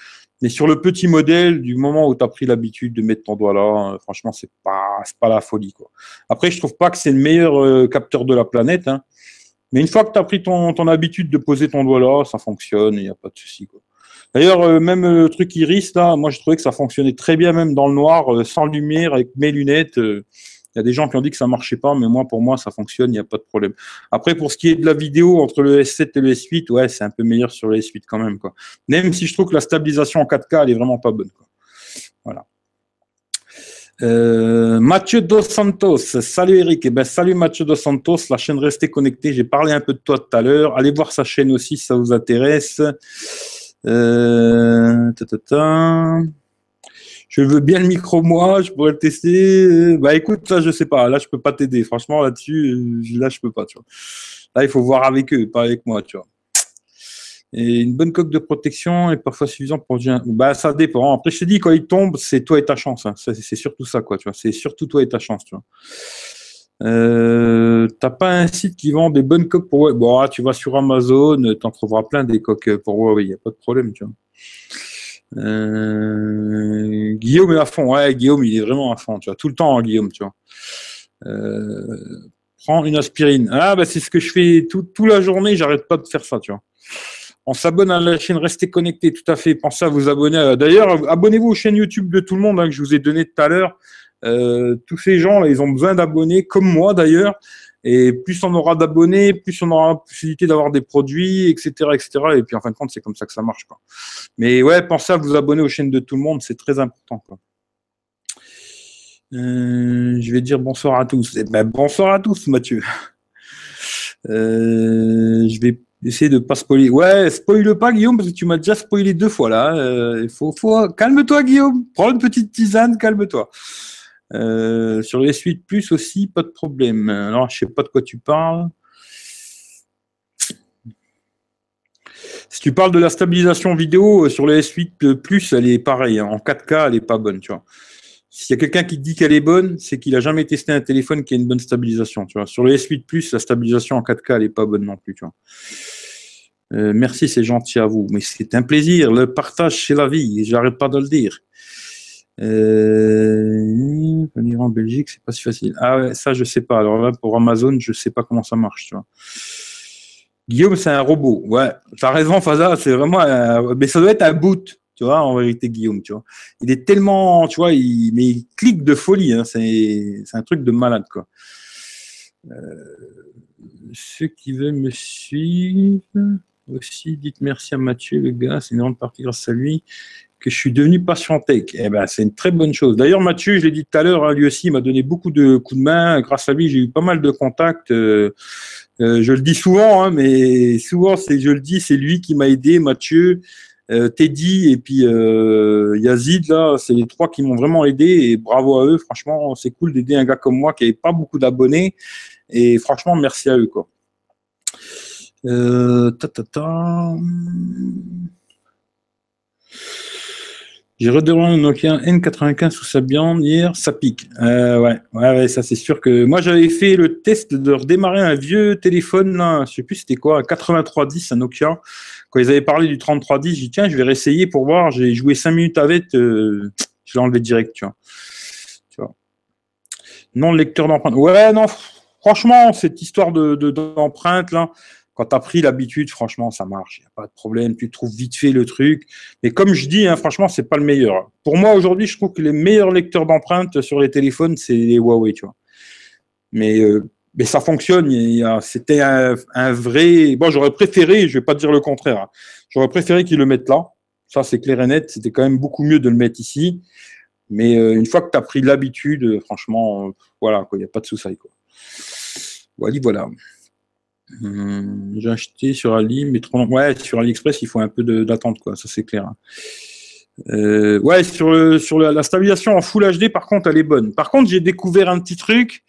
mais sur le petit modèle, du moment où tu as pris l'habitude de mettre ton doigt là, euh, franchement, c'est pas, pas la folie. Quoi. Après, je trouve pas que c'est le meilleur euh, capteur de la planète. Hein. Mais une fois que tu as pris ton, ton habitude de poser ton doigt là, ça fonctionne, il n'y a pas de souci. D'ailleurs, euh, même le truc iris, là, moi, je trouvais que ça fonctionnait très bien, même dans le noir, sans lumière, avec mes lunettes. Il y a des gens qui ont dit que ça marchait pas, mais moi, pour moi, ça fonctionne, il n'y a pas de problème. Après, pour ce qui est de la vidéo entre le S7 et le S8, ouais, c'est un peu meilleur sur le S8 quand même, quoi. Même si je trouve que la stabilisation en 4K, elle est vraiment pas bonne, quoi. Voilà. Euh, Mathieu Dos Santos, salut Eric. Eh ben, salut Mathieu Dos Santos, la chaîne Restez Connecté. J'ai parlé un peu de toi tout à l'heure. Allez voir sa chaîne aussi si ça vous intéresse. Euh, je veux bien le micro moi, je pourrais le tester. Bah écoute, ça je sais pas, là je peux pas t'aider. Franchement là-dessus, euh, là je peux pas, tu vois. Là il faut voir avec eux, pas avec moi, tu vois. Et une bonne coque de protection est parfois suffisante pour dire. Bah ça dépend. Après je te dis quand il tombe, c'est toi et ta chance. Hein. C'est surtout ça quoi, tu vois. C'est surtout toi et ta chance, tu vois. Euh, t'as pas un site qui vend des bonnes coques pour Bon, ah, tu vas sur Amazon, t'en trouveras plein des coques pour Huawei, y a pas de problème, tu vois. Euh, Guillaume est à fond, ouais, Guillaume, il est vraiment à fond, tu vois, tout le temps, hein, Guillaume, tu vois. Euh, prends une aspirine. Ah, bah, c'est ce que je fais toute la journée, j'arrête pas de faire ça, tu vois. On s'abonne à la chaîne, restez connectés, tout à fait. Pensez à vous abonner. D'ailleurs, abonnez-vous aux chaînes YouTube de tout le monde hein, que je vous ai donné tout à l'heure. Euh, tous ces gens, ils ont besoin d'abonnés, comme moi d'ailleurs. Et plus on aura d'abonnés, plus on aura la possibilité d'avoir des produits, etc., etc. Et puis en fin de compte, c'est comme ça que ça marche. Quoi. Mais ouais, pensez à vous abonner aux chaînes de tout le monde, c'est très important. Euh, je vais dire bonsoir à tous. Eh ben, bonsoir à tous, Mathieu. Euh, je vais essayer de pas spoiler. Ouais, spoile pas, Guillaume, parce que tu m'as déjà spoilé deux fois là. Faut... Calme-toi, Guillaume. Prends une petite tisane, calme-toi. Euh, sur les suites plus aussi, pas de problème. Alors, je sais pas de quoi tu parles. Si tu parles de la stabilisation vidéo euh, sur les S8 Plus, elle est pareille. Hein. En 4K, elle est pas bonne, tu vois. S'il y a quelqu'un qui dit qu'elle est bonne, c'est qu'il a jamais testé un téléphone qui a une bonne stabilisation, tu vois. Sur les S8 Plus, la stabilisation en 4K, elle est pas bonne non plus, tu vois. Euh, merci, c'est gentil à vous. Mais c'est un plaisir. Le partage, c'est la vie. J'arrête pas de le dire. Euh, venir en Belgique, c'est pas si facile. Ah ça je sais pas. Alors là, pour Amazon, je sais pas comment ça marche. Tu vois. Guillaume, c'est un robot. Ouais, t'as raison, Faza. C'est vraiment, mais ça doit être un boot. Tu vois, en vérité, Guillaume. Tu vois, il est tellement, tu vois, il, mais il clique de folie. Hein. C'est, c'est un truc de malade, quoi. Euh... Ceux qui veulent me suivre aussi, dites merci à Mathieu, le gars. C'est une grande partie grâce à lui que je suis devenu passion tech. Ben, c'est une très bonne chose. D'ailleurs, Mathieu, je l'ai dit tout à l'heure, hein, lui aussi, il m'a donné beaucoup de coups de main. Grâce à lui, j'ai eu pas mal de contacts. Euh, euh, je le dis souvent, hein, mais souvent, c'est, je le dis, c'est lui qui m'a aidé, Mathieu, euh, Teddy et puis Yazid. Là, c'est les trois qui m'ont vraiment aidé et bravo à eux. Franchement, c'est cool d'aider un gars comme moi qui n'avait pas beaucoup d'abonnés. Et franchement, merci à eux, quoi. J'ai redémarré un Nokia N95 sous sa viande hier, ça pique. Euh, ouais, ouais, ça c'est sûr que moi j'avais fait le test de redémarrer un vieux téléphone là, je sais plus c'était quoi, un 8310, un Nokia. Quand ils avaient parlé du 3310, j'ai dit tiens, je vais réessayer pour voir. J'ai joué 5 minutes avec, euh, je l'ai enlevé direct, tu vois. Non, le lecteur d'empreinte. Ouais, non, franchement, cette histoire de d'empreinte là, quand tu as pris l'habitude, franchement, ça marche. Il n'y a pas de problème. Tu trouves vite fait le truc. Mais comme je dis, hein, franchement, c'est pas le meilleur. Pour moi, aujourd'hui, je trouve que les meilleurs lecteurs d'empreintes sur les téléphones, c'est les Huawei, tu vois. Mais, euh, mais ça fonctionne. C'était un, vrai. Bon, j'aurais préféré, je vais pas dire le contraire, hein. j'aurais préféré qu'ils le mettent là. Ça, c'est clair et net. C'était quand même beaucoup mieux de le mettre ici. Mais euh, une fois que tu as pris l'habitude, franchement, voilà, il n'y a pas de souci. Quoi. Voilà, voilà. Hum, j'ai acheté sur Ali, mais trop Ouais, sur AliExpress, il faut un peu d'attente, quoi. Ça, c'est clair. Hein. Euh, ouais, sur, sur la, stabilisation en Full HD, par contre, elle est bonne. Par contre, j'ai découvert un petit truc.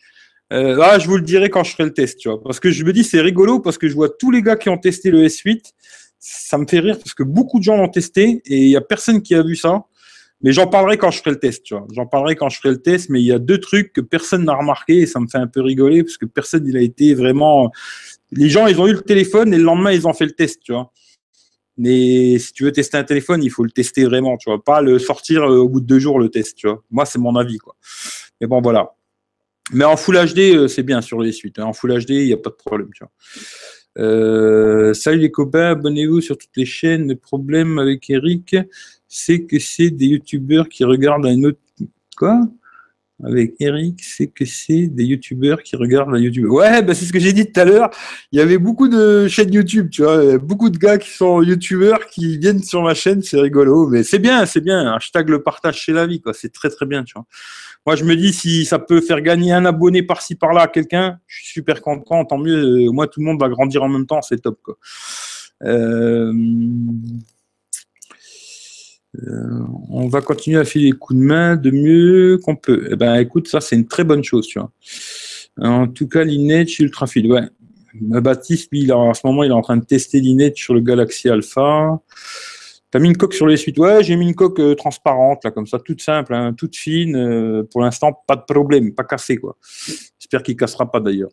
Euh, ah, je vous le dirai quand je ferai le test, tu vois. Parce que je me dis, c'est rigolo, parce que je vois tous les gars qui ont testé le S8. Ça me fait rire, parce que beaucoup de gens l'ont testé, et il n'y a personne qui a vu ça. Mais j'en parlerai quand je ferai le test, tu vois. J'en parlerai quand je ferai le test, mais il y a deux trucs que personne n'a remarqué et ça me fait un peu rigoler parce que personne, il a été vraiment. Les gens, ils ont eu le téléphone et le lendemain, ils ont fait le test, tu vois. Mais si tu veux tester un téléphone, il faut le tester vraiment, tu vois. Pas le sortir euh, au bout de deux jours, le test, tu vois. Moi, c'est mon avis, quoi. Mais bon, voilà. Mais en Full HD, euh, c'est bien sur les suites. Hein. En Full HD, il n'y a pas de problème, tu vois. Euh, salut les copains, abonnez-vous sur toutes les chaînes. Le problème avec Eric, c'est que c'est des youtubeurs qui regardent un autre. Quoi? Avec Eric, c'est que c'est des youtubeurs qui regardent la YouTube. Ouais, bah c'est ce que j'ai dit tout à l'heure. Il y avait beaucoup de chaînes YouTube, tu vois, beaucoup de gars qui sont youtubeurs qui viennent sur ma chaîne, c'est rigolo, mais c'est bien, c'est bien. Hashtag le partage chez la vie, quoi. C'est très très bien, tu vois. Moi, je me dis si ça peut faire gagner un abonné par-ci par-là à quelqu'un, je suis super content. Tant mieux. Moi, tout le monde va grandir en même temps, c'est top, quoi. Euh... Euh, on va continuer à filer des coups de main de mieux qu'on peut. Eh ben, écoute, ça, c'est une très bonne chose, tu vois. En tout cas, l'Inet Ultra Fil, ouais. Baptiste, lui, il en ce moment, il est en train de tester l'Inet sur le Galaxy Alpha. T'as mis une coque sur les suites Ouais, j'ai mis une coque euh, transparente, là, comme ça, toute simple, hein, toute fine. Euh, pour l'instant, pas de problème, pas cassé, quoi. J'espère qu'il cassera pas, d'ailleurs.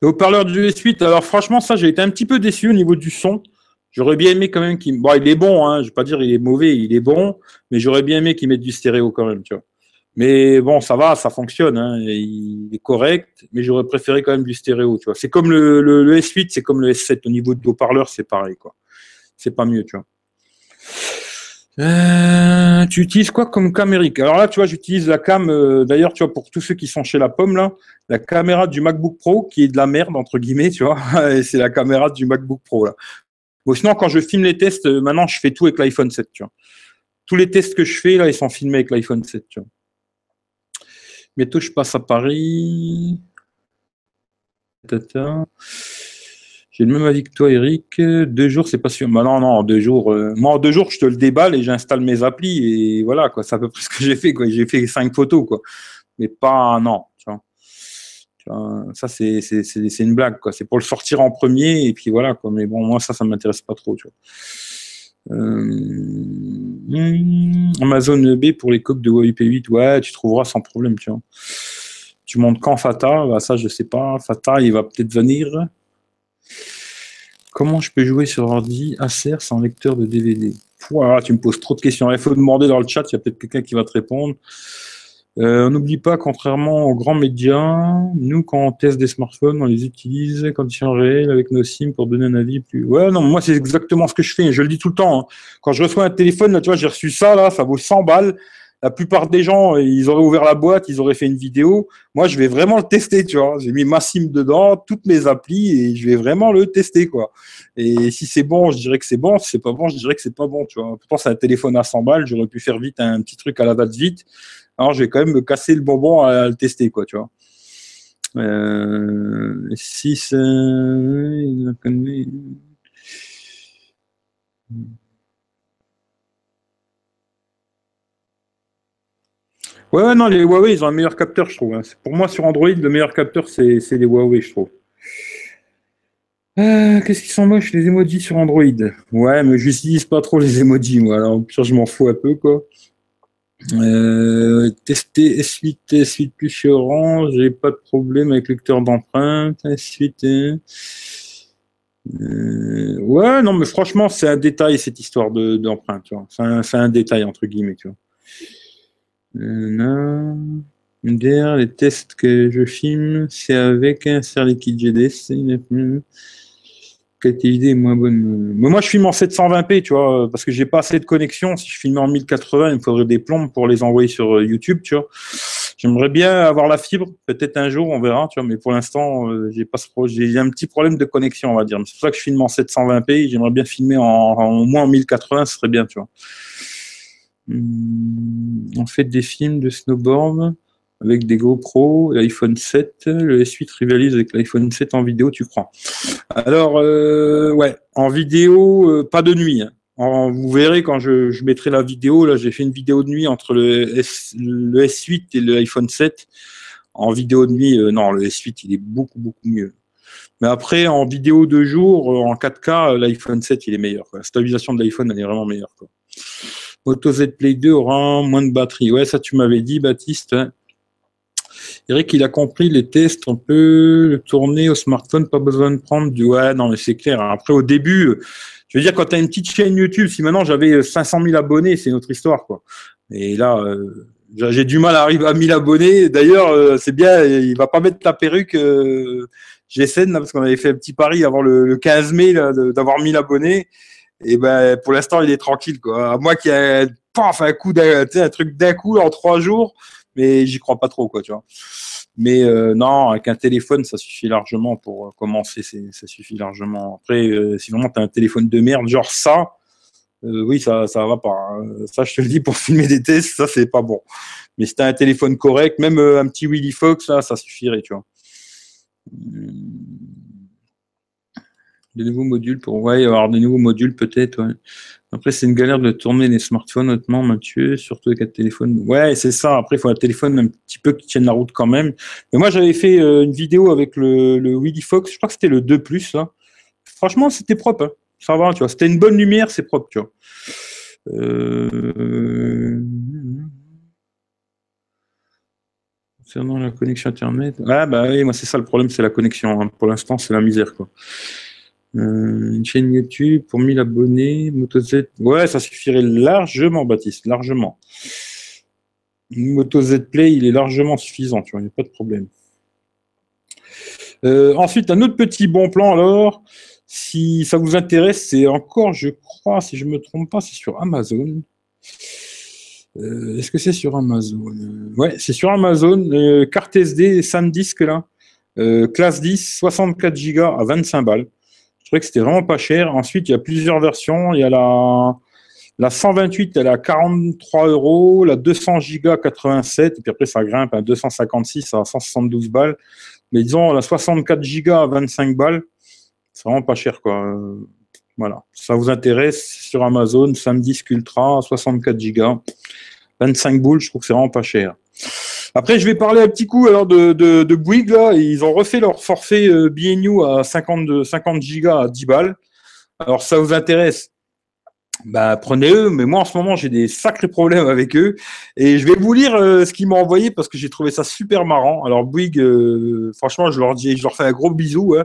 Le haut-parleur du S8, alors franchement, ça, j'ai été un petit peu déçu au niveau du son. J'aurais bien aimé quand même qu'il. Bon, il est bon, hein, je ne vais pas dire il est mauvais, il est bon, mais j'aurais bien aimé qu'il mette du stéréo quand même, tu vois. Mais bon, ça va, ça fonctionne, hein, il est correct, mais j'aurais préféré quand même du stéréo, tu vois. C'est comme le, le, S8, c'est comme le S7 au niveau de haut-parleur, c'est pareil, quoi. C'est pas mieux, tu vois. Euh, tu utilises quoi comme camérique Alors là, tu vois, j'utilise la cam, euh, d'ailleurs, tu vois, pour tous ceux qui sont chez la pomme, là, la caméra du MacBook Pro, qui est de la merde, entre guillemets, tu vois, c'est la caméra du MacBook Pro, là sinon, quand je filme les tests, euh, maintenant, je fais tout avec l'iPhone 7. Tu vois. Tous les tests que je fais, là, ils sont filmés avec l'iPhone 7. Tu vois. Bientôt, je passe à Paris. J'ai le même avis que toi, Eric. Deux jours, c'est pas sûr. Bah non, non, deux jours. Euh, moi, en deux jours, je te le déballe et j'installe mes applis et voilà, quoi. C'est à peu près ce que j'ai fait. J'ai fait cinq photos, quoi. Mais pas, non, ça, c'est une blague, quoi. C'est pour le sortir en premier, et puis voilà, quoi. Mais bon, moi, ça, ça m'intéresse pas trop. Euh, Amazon B pour les coques de Huawei P8, ouais, tu trouveras sans problème, tu vois. Tu montes quand Fata? Bah, Ça, je sais pas. Fata, il va peut-être venir. Comment je peux jouer sur ordi Acer sans lecteur de DVD tu me poses trop de questions. Il faut demander dans le chat, il y a peut-être quelqu'un qui va te répondre. Euh, on n'oublie pas, contrairement aux grands médias, nous, quand on teste des smartphones, on les utilise conditions réelles avec nos SIM pour donner un avis plus. Ouais, non, moi, c'est exactement ce que je fais. Je le dis tout le temps. Hein. Quand je reçois un téléphone, là, tu vois, j'ai reçu ça, là, ça vaut 100 balles. La plupart des gens, ils auraient ouvert la boîte, ils auraient fait une vidéo. Moi, je vais vraiment le tester, tu vois. J'ai mis ma SIM dedans, toutes mes applis, et je vais vraiment le tester, quoi. Et si c'est bon, je dirais que c'est bon. Si c'est pas bon, je dirais que c'est pas bon, tu vois. Pourtant, c'est un téléphone à 100 balles. J'aurais pu faire vite un petit truc à la date vite. Alors, je vais quand même me casser le bonbon à, le tester, quoi, tu vois. Euh, c'est. Ouais, non, les Huawei, ils ont un meilleur capteur, je trouve. Hein. Pour moi, sur Android, le meilleur capteur, c'est les Huawei, je trouve. Euh, qu'est-ce qu'ils sont moches, les emojis sur Android? Ouais, mais je n'utilise pas trop les emojis, moi. Alors, pire, je m'en fous un peu, quoi. Euh, tester S8, S8 plus chez Orange, j'ai pas de problème avec lecteur d'empreintes, S8. Hein. Euh, ouais, non, mais franchement, c'est un détail cette histoire d'empreinte, de, c'est un, détail entre guillemets, tu vois. Euh, les tests que je filme, c'est avec un serre liquide GDS qualité vidéo est moins bonne. Moi, je filme en 720p, tu vois, parce que j'ai pas assez de connexion. Si je filmais en 1080, il me faudrait des plombes pour les envoyer sur euh, YouTube, tu vois. J'aimerais bien avoir la fibre, peut-être un jour, on verra, tu vois, mais pour l'instant, euh, j'ai pas j'ai un petit problème de connexion, on va dire. C'est pour ça que je filme en 720p. J'aimerais bien filmer en, moins en 1080, ce serait bien, tu vois. Hum, on fait des films de snowboard avec des GoPro, l'iPhone 7, le S8 rivalise avec l'iPhone 7 en vidéo, tu crois Alors, euh, ouais, en vidéo, euh, pas de nuit. Hein. vous verrez quand je, mettrai la vidéo, là j'ai fait une vidéo de nuit entre le, S, le S8 et le iPhone 7. En vidéo de nuit, euh, non, le S8 il est beaucoup, beaucoup mieux. Mais après, en vidéo de jour, en 4K, l'iPhone 7 il est meilleur. La stabilisation de l'iPhone elle est vraiment meilleure. Moto Z Play 2 aura moins de batterie. Ouais, ça tu m'avais dit, Baptiste. Hein. Eric, il a compris les tests, on peut le tourner au smartphone, pas besoin de prendre du. Ouais, non, mais c'est clair. Après, au début, je veux dire, quand tu as une petite chaîne YouTube, si maintenant j'avais 500 000 abonnés, c'est notre histoire, quoi. Et là, euh, j'ai du mal à arriver à 1000 abonnés. D'ailleurs, euh, c'est bien, il va pas mettre la perruque euh, GSN, parce qu'on avait fait un petit pari avant le, 15 mai d'avoir 1000 abonnés. Et ben, pour l'instant, il est tranquille, quoi. Moi qui a un coup, d'un, un truc d'un coup en trois jours, mais j'y crois pas trop, quoi, tu vois. Mais euh, non, avec un téléphone, ça suffit largement pour euh, commencer. Ça suffit largement. Après, euh, si vraiment tu as un téléphone de merde, genre ça, oui, ça ça va pas. Hein. Ça, je te le dis, pour filmer des tests, ça, c'est pas bon. Mais si tu as un téléphone correct, même un petit Willy Fox, là, ça suffirait, tu vois. De nouveaux modules pour. Ouais, avoir des nouveaux modules peut-être. Après, c'est une galère de tourner les smartphones, honnêtement, Mathieu, surtout avec un téléphone. Ouais, c'est ça. Après, il faut un téléphone un petit peu qui tienne la route quand même. Mais moi, j'avais fait euh, une vidéo avec le, le Willy Fox. Je crois que c'était le 2 là. Franchement, c'était propre. Hein. Ça va, tu vois. C'était une bonne lumière, c'est propre, tu vois. Euh... Concernant la connexion Internet. Ah, bah oui, moi, c'est ça le problème, c'est la connexion. Hein. Pour l'instant, c'est la misère, quoi. Euh, une chaîne YouTube pour 1000 abonnés, Moto Z. Ouais, ça suffirait largement, Baptiste, largement. Moto Z Play, il est largement suffisant, tu vois, il n'y a pas de problème. Euh, ensuite, un autre petit bon plan, alors, si ça vous intéresse, c'est encore, je crois, si je ne me trompe pas, c'est sur Amazon. Euh, est-ce que c'est sur Amazon? Ouais, c'est sur Amazon. carte SD, SanDisk, là. classe 10, 64 Go à 25 balles. Je trouvais que c'était vraiment pas cher. Ensuite, il y a plusieurs versions. Il y a la, la 128, elle est à 43 euros. La 200 gigas, 87. Et puis après, ça grimpe à 256 à 172 balles. Mais disons, la 64 gigas à 25 balles, c'est vraiment pas cher, quoi. Voilà. Ça vous intéresse sur Amazon, Samdisc Ultra, 64 gigas, 25 boules, je trouve que c'est vraiment pas cher. Après, je vais parler un petit coup alors de, Bouygues. Là. Ils ont refait leur forfait euh, BNU à 50, 50 gigas à 10 balles. Alors, ça vous intéresse? Bah, prenez-eux, mais moi en ce moment j'ai des sacrés problèmes avec eux et je vais vous lire euh, ce qu'ils m'ont envoyé parce que j'ai trouvé ça super marrant. Alors Bouygues, euh, franchement, je leur dis, je leur fais un gros bisou. Hein.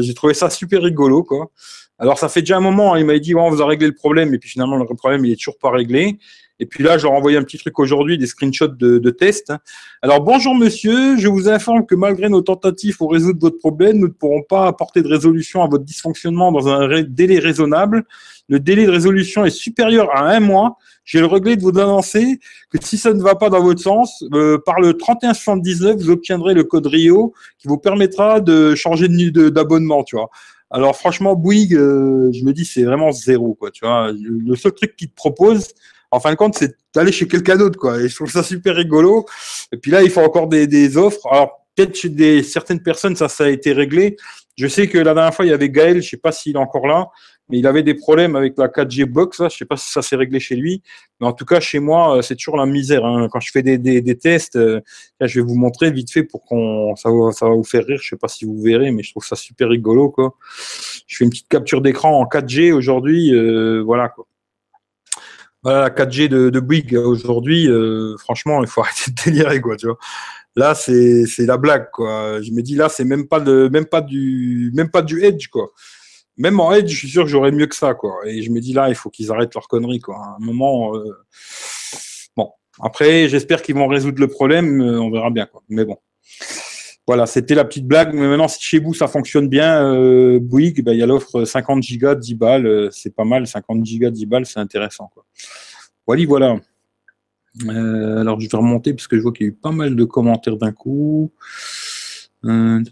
j'ai trouvé ça super rigolo quoi. Alors ça fait déjà un moment, hein, il dit on vous a réglé le problème et puis finalement le problème il est toujours pas réglé. Et puis là, je leur envoyé un petit truc aujourd'hui, des screenshots de, de tests. Alors, bonjour monsieur, je vous informe que malgré nos tentatives pour résoudre votre problème, nous ne pourrons pas apporter de résolution à votre dysfonctionnement dans un délai raisonnable. Le délai de résolution est supérieur à un mois. J'ai le regret de vous annoncer que si ça ne va pas dans votre sens, euh, par le 3179, vous obtiendrez le code RIO qui vous permettra de changer d'abonnement, tu vois. Alors franchement, Bouygues, euh, je me dis c'est vraiment zéro, quoi. Tu vois, le seul truc qu'ils te proposent, en fin de compte, c'est d'aller chez quelqu'un d'autre, quoi. Et je trouve ça super rigolo. Et puis là, il faut encore des, offres. Alors, peut-être chez des, certaines personnes, ça, ça a été réglé. Je sais que la dernière fois, il y avait Gaël, je sais pas s'il est encore là, mais il avait des problèmes avec la 4G box. Là. Je sais pas si ça s'est réglé chez lui, mais en tout cas chez moi, euh, c'est toujours la misère. Hein. Quand je fais des, tests, euh, je vais vous montrer vite fait pour qu'on ça, ça va vous faire rire. Je sais pas si vous verrez, mais je trouve ça super rigolo quoi. Je fais une petite capture d'écran en 4G aujourd'hui, euh, voilà quoi. Voilà, la 4G de, de Bouygues aujourd'hui, euh, franchement, il faut arrêter de délirer, quoi, tu vois. Là, c'est la blague, quoi. Je me dis, là, c'est même pas même pas du, même pas du Edge, quoi. Même en Edge, je suis sûr que j'aurais mieux que ça, quoi. Et je me dis, là, il faut qu'ils arrêtent leur connerie, quoi. À un moment, euh, bon. Après, j'espère qu'ils vont résoudre le problème, euh, on verra bien. Mais bon. Voilà, c'était la petite blague. Mais maintenant, si chez vous ça fonctionne bien, euh, Bouygues, ben, il y a l'offre 50 Go 10 balles. c'est pas mal, 50 Go 10 balles, c'est intéressant. Voilà, voilà. Euh, alors, je vais remonter parce que je vois qu'il y a eu pas mal de commentaires d'un coup. Euh,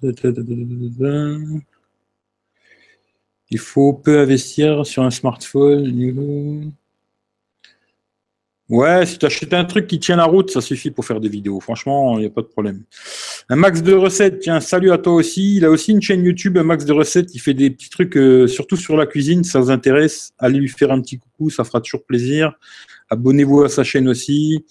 il faut peu investir sur un smartphone. Ouais, si tu achètes un truc qui tient la route, ça suffit pour faire des vidéos. Franchement, il n'y a pas de problème. Un max de recettes, tiens, salut à toi aussi. Il a aussi une chaîne YouTube, un max de recettes. Il fait des petits trucs, euh, surtout sur la cuisine. ça vous intéresse, allez lui faire un petit coucou, ça fera toujours plaisir. Abonnez-vous à sa chaîne aussi.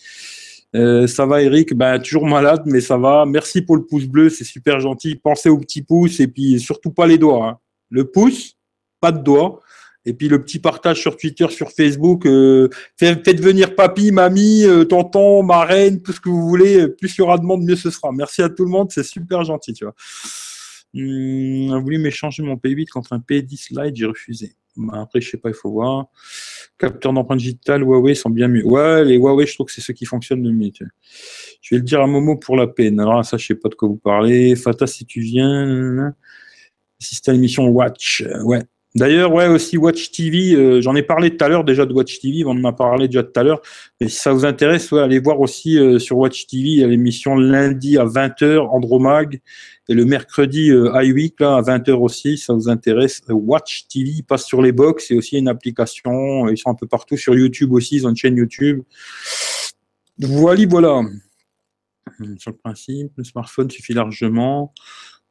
Euh, ça va Eric, ben, toujours malade, mais ça va. Merci pour le pouce bleu, c'est super gentil. Pensez au petit pouce et puis surtout pas les doigts. Hein. Le pouce, pas de doigts. Et puis le petit partage sur Twitter, sur Facebook, euh, faites, venir papy, mamie, euh, tonton, marraine, tout ce que vous voulez. Plus il y aura de monde, mieux ce sera. Merci à tout le monde, c'est super gentil, tu vois. Hum, a voulu m'échanger mon P8 contre un P10 Lite, j'ai refusé. Bah, après, je sais pas, il faut voir. Capteur d'empreinte digitale, Huawei sont bien mieux. Ouais, les Huawei, je trouve que c'est ceux qui fonctionnent le mieux. Je vais le dire à Momo pour la peine. Alors ça, je sais pas de quoi vous parlez. Fata, si tu viens. Assiste à l'émission Watch. Ouais, D'ailleurs, ouais, aussi Watch TV, euh, j'en ai parlé tout à l'heure déjà de Watch TV, on en a parlé déjà tout à l'heure. Mais si ça vous intéresse, ouais, allez voir aussi euh, sur Watch TV, il y a l'émission lundi à 20h, Andromag, et le mercredi euh, iWeek, là, à 20h aussi, ça vous intéresse. Watch TV, passe sur les box, c'est aussi une application, ils sont un peu partout sur YouTube aussi, ils ont une chaîne YouTube. Voilà, voilà. Sur le principe, le smartphone suffit largement.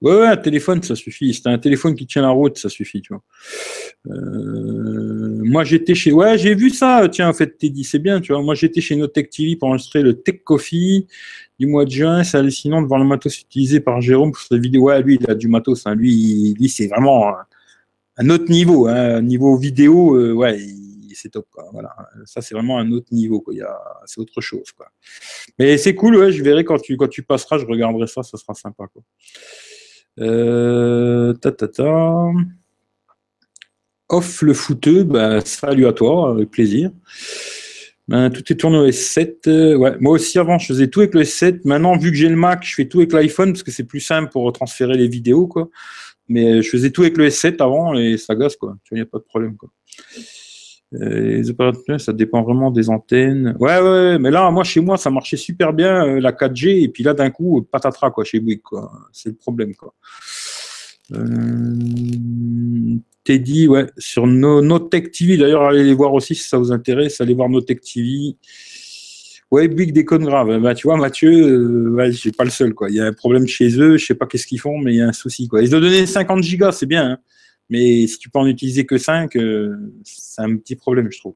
Ouais, un téléphone, ça suffit. C'est un téléphone qui tient la route, ça suffit, tu vois. Euh, moi, j'étais chez. Ouais, j'ai vu ça. Tiens, en fait, Teddy, c'est bien, tu vois. Moi, j'étais chez Notech TV pour enregistrer le Tech Coffee du mois de juin. C'est hallucinant de voir le matos utilisé par Jérôme pour sa vidéo. Ouais, lui, il a du matos. Hein. Lui, lui c'est vraiment un autre niveau. Hein. Niveau vidéo, euh, ouais, c'est top. Quoi. Voilà. Ça, c'est vraiment un autre niveau. Quoi. C'est autre chose. Quoi. Mais c'est cool, ouais. Je verrai quand tu, quand tu passeras, je regarderai ça. Ça sera sympa. Quoi. Euh. Off le footeux, bah, salut à toi, avec plaisir. Ben, tout est tourné au S7. Euh, ouais. Moi aussi, avant, je faisais tout avec le S7. Maintenant, vu que j'ai le Mac, je fais tout avec l'iPhone parce que c'est plus simple pour transférer les vidéos. Quoi. Mais je faisais tout avec le S7 avant et ça. Quoi. Il n'y a pas de problème. Quoi. Euh, les opérateurs, ça dépend vraiment des antennes. Ouais, ouais, mais là, moi, chez moi, ça marchait super bien, euh, la 4G, et puis là, d'un coup, patatras, quoi, chez Bouygues, quoi. C'est le problème, quoi. Euh... Teddy, ouais, sur no, Tech TV, d'ailleurs, allez les voir aussi si ça vous intéresse, allez voir Tech TV. Ouais, Bouygues déconne grave. Bah, tu vois, Mathieu, euh, ouais, j'ai pas le seul, quoi. Il y a un problème chez eux, je sais pas qu'est-ce qu'ils font, mais il y a un souci, quoi. Ils ont donné 50 gigas, c'est bien, hein. Mais si tu peux en utiliser que 5, euh, c'est un petit problème, je trouve.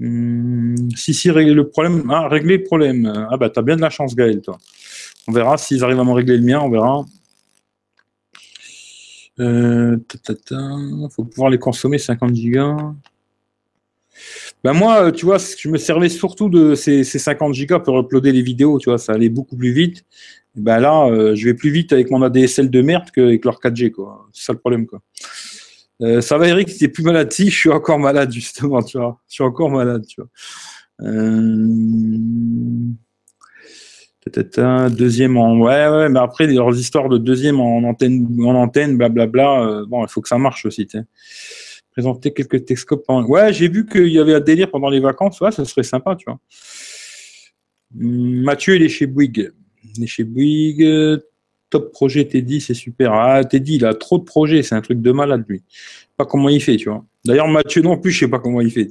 Hum, si, si, régler le problème. Ah, régler le problème. Ah, bah, t'as bien de la chance, Gaël, toi. On verra s'ils arrivent à me régler le mien, on verra. Euh, faut pouvoir les consommer 50 gigas. Ben moi, tu vois, je me servais surtout de ces, ces 50 gigas pour uploader les vidéos, tu vois, ça allait beaucoup plus vite ben là, euh, je vais plus vite avec mon ADSL de merde qu'avec leur 4G, quoi. C'est ça le problème, quoi. Euh, ça va, Eric, t'es plus malade. Si, je suis encore malade, justement, tu vois. Je suis encore malade, tu vois. Peut-être un deuxième en. Ouais, ouais, mais après, leurs histoires de deuxième en antenne, en antenne, blablabla, euh, bon, il faut que ça marche aussi, Présenter quelques texcopes. Ouais, j'ai vu qu'il y avait un délire pendant les vacances, ouais, ça serait sympa, tu vois. Mathieu, il est chez Bouygues chez Bouygues. Top projet Teddy, c'est super. Ah, Teddy, il a trop de projets, c'est un truc de malade, lui. Pas comment il fait, tu vois. D'ailleurs, Mathieu non plus, je sais pas comment il fait.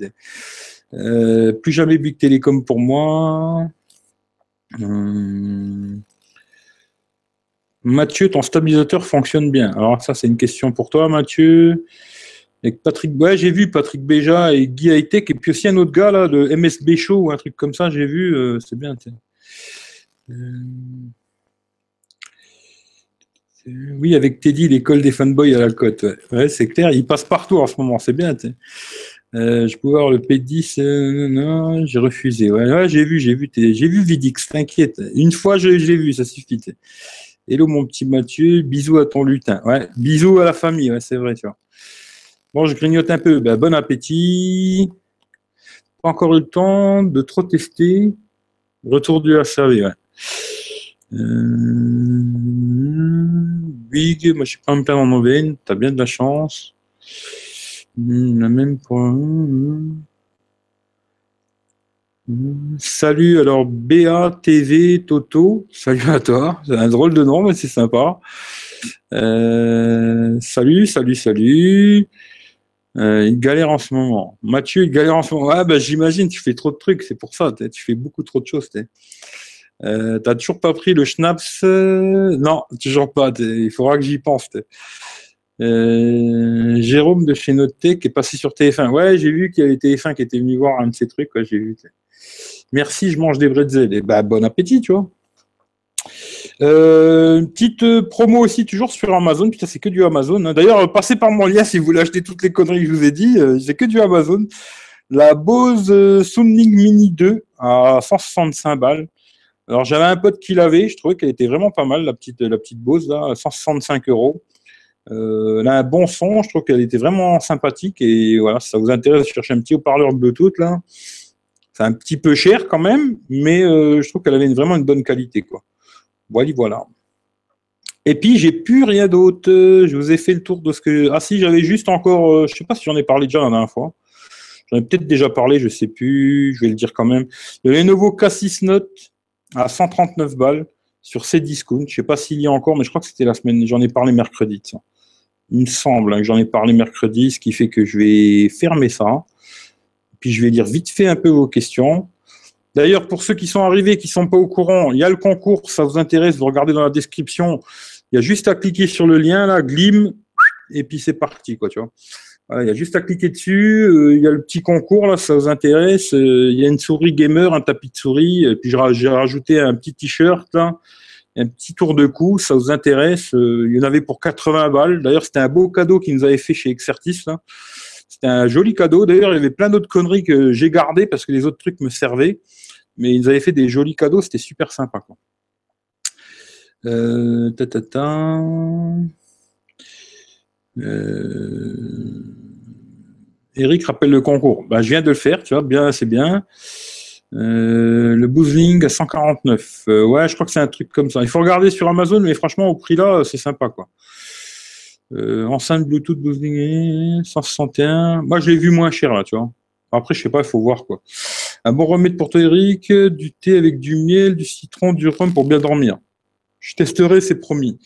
Euh, plus jamais Bouygues Télécom pour moi. Hum. Mathieu, ton stabilisateur fonctionne bien. Alors ça, c'est une question pour toi, Mathieu. Avec Patrick, ouais, j'ai vu Patrick Béja et Guy Hightech, et puis aussi un autre gars là, de MSB Show ou un truc comme ça, j'ai vu, euh, c'est bien. Euh, oui, avec Teddy, l'école des fanboys à la côte. Ouais, c'est clair, il passe partout en ce moment, c'est bien. Euh, je peux voir le P10, euh, non, j'ai refusé. Ouais, j'ai vu, j'ai vu, j'ai vu Vidix, t'inquiète. Une fois, je, l'ai vu, ça suffit. Hello mon petit Mathieu, bisous à ton lutin. Ouais, bisous à la famille, ouais, c'est vrai. Bon, je grignote un peu. Ben, bon appétit. Pas encore eu le temps de trop tester. Retour du HAV. Euh, Big, moi je suis pas me plaindre en aubaine, t'as bien de la chance. Hmm, même point. Hmm. Salut, alors BA TV Toto, salut à toi, c'est un drôle de nom, mais c'est sympa. Euh, salut, salut, salut. Euh, il galère en ce moment. Mathieu, il galère en ce moment. Ah, bah, j'imagine, tu fais trop de trucs, c'est pour ça, tu fais beaucoup trop de choses. Euh, T'as toujours pas pris le schnapps euh, Non, toujours pas. Il faudra que j'y pense. Euh, Jérôme de chez Noté qui est passé sur TF1. Ouais, j'ai vu qu'il y avait TF1 qui était venu voir un de ces trucs. j'ai vu. Merci, je mange des bretzels. Et bah, bon appétit, tu vois. Petite promo aussi, toujours sur Amazon. Putain, c'est que du Amazon. hein. D'ailleurs, passez par mon lien si vous voulez acheter toutes les conneries que je vous ai dit. c'est que du Amazon. La Bose Soundlink Mini 2 à 165 balles. Alors, j'avais un pote qui l'avait. Je trouvais qu'elle était vraiment pas mal, la petite, la petite Bose, là, à 165 euros. Euh, elle a un bon son. Je trouve qu'elle était vraiment sympathique. Et voilà, si ça vous intéresse, chercher un petit haut-parleur Bluetooth, là. C'est un petit peu cher quand même, mais euh, je trouve qu'elle avait vraiment une bonne qualité, quoi. Voilà, voilà. Et puis, j'ai plus rien d'autre. Je vous ai fait le tour de ce que. Ah, si, j'avais juste encore. euh, je sais pas si j'en ai parlé déjà la dernière fois. J'en ai peut-être déjà parlé, je sais plus. Je vais le dire quand même. Le Lenovo K6 Note à 139 balles sur Cdiscount. Je sais pas s'il y a encore, mais je crois que c'était la semaine. J'en ai parlé mercredi ça. Il me semble hein, que j'en ai parlé mercredi, ce qui fait que je vais fermer ça. Puis je vais lire vite fait un peu vos questions. D'ailleurs, pour ceux qui sont arrivés, qui sont pas au courant, il y a le concours, ça vous intéresse, vous regardez dans la description. Il y a juste à cliquer sur le lien là, Glim, et puis c'est parti, quoi, tu vois. Il y a juste à cliquer dessus. euh, il y a le petit concours là, ça vous intéresse. euh, il y a une souris gamer, un tapis de souris, puis j'ai ra- j'ai rajouté un petit t-shirt un petit tour de cou, ça vous intéresse. euh, il y en avait pour 80 balles. D'ailleurs, c'était un beau cadeau qu'ils nous avaient fait chez Exertis. C'était un joli cadeau. D'ailleurs, il y avait plein d'autres conneries que j'ai gardées parce que les autres trucs me servaient. Mais ils nous avaient fait des jolis cadeaux, c'était super sympa. Ta, ta. Euh, Eric rappelle le concours. Bah, je viens de le faire, tu vois, bien, c'est bien. Euh, le Boozling à 149. Euh, ouais, je crois que c'est un truc comme ça. Il faut regarder sur Amazon, mais franchement, au prix là, c'est sympa, quoi. Euh, enceinte Bluetooth Boozling 161. Moi, je l'ai vu moins cher, là, tu vois. Après, je sais pas, il faut voir, quoi. Un bon remède pour toi, Eric. Du thé avec du miel, du citron, du rhum pour bien dormir. Je testerai, c'est promis.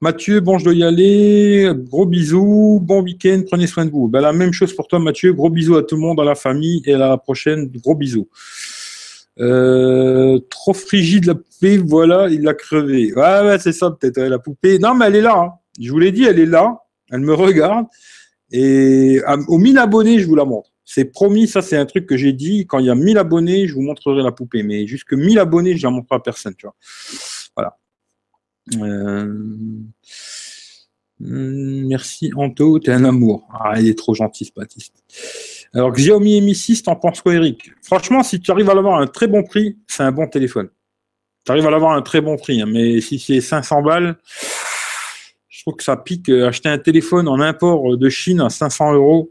Mathieu, bon, je dois y aller. Gros bisous, bon week-end, prenez soin de vous. Ben, la même chose pour toi, Mathieu. Gros bisous à tout le monde, à la famille et à la prochaine. Gros bisous. Euh, trop frigide la poupée, voilà, il l'a crevé. Ouais, ouais, c'est ça peut-être, la poupée. Non, mais elle est là. hein. Je vous l'ai dit, elle est là. Elle me regarde. Et à- aux 1000 abonnés, je vous la montre. C'est promis, ça c'est un truc que j'ai dit. Quand il y a 1000 abonnés, je vous montrerai la poupée. Mais jusque 1000 abonnés, je la montre à personne. Euh, hum, Merci Anto, t'es un amour. Ah, il est trop gentil ce Baptiste. Alors Xiaomi Mi 6, t'en penses quoi Eric? Franchement, si tu arrives à l'avoir à un très bon prix, c'est un bon téléphone. Tu arrives à l'avoir à un très bon prix, hein, mais si c'est 500 balles, je trouve que ça pique. euh, Acheter un téléphone en import de Chine à 500 euros,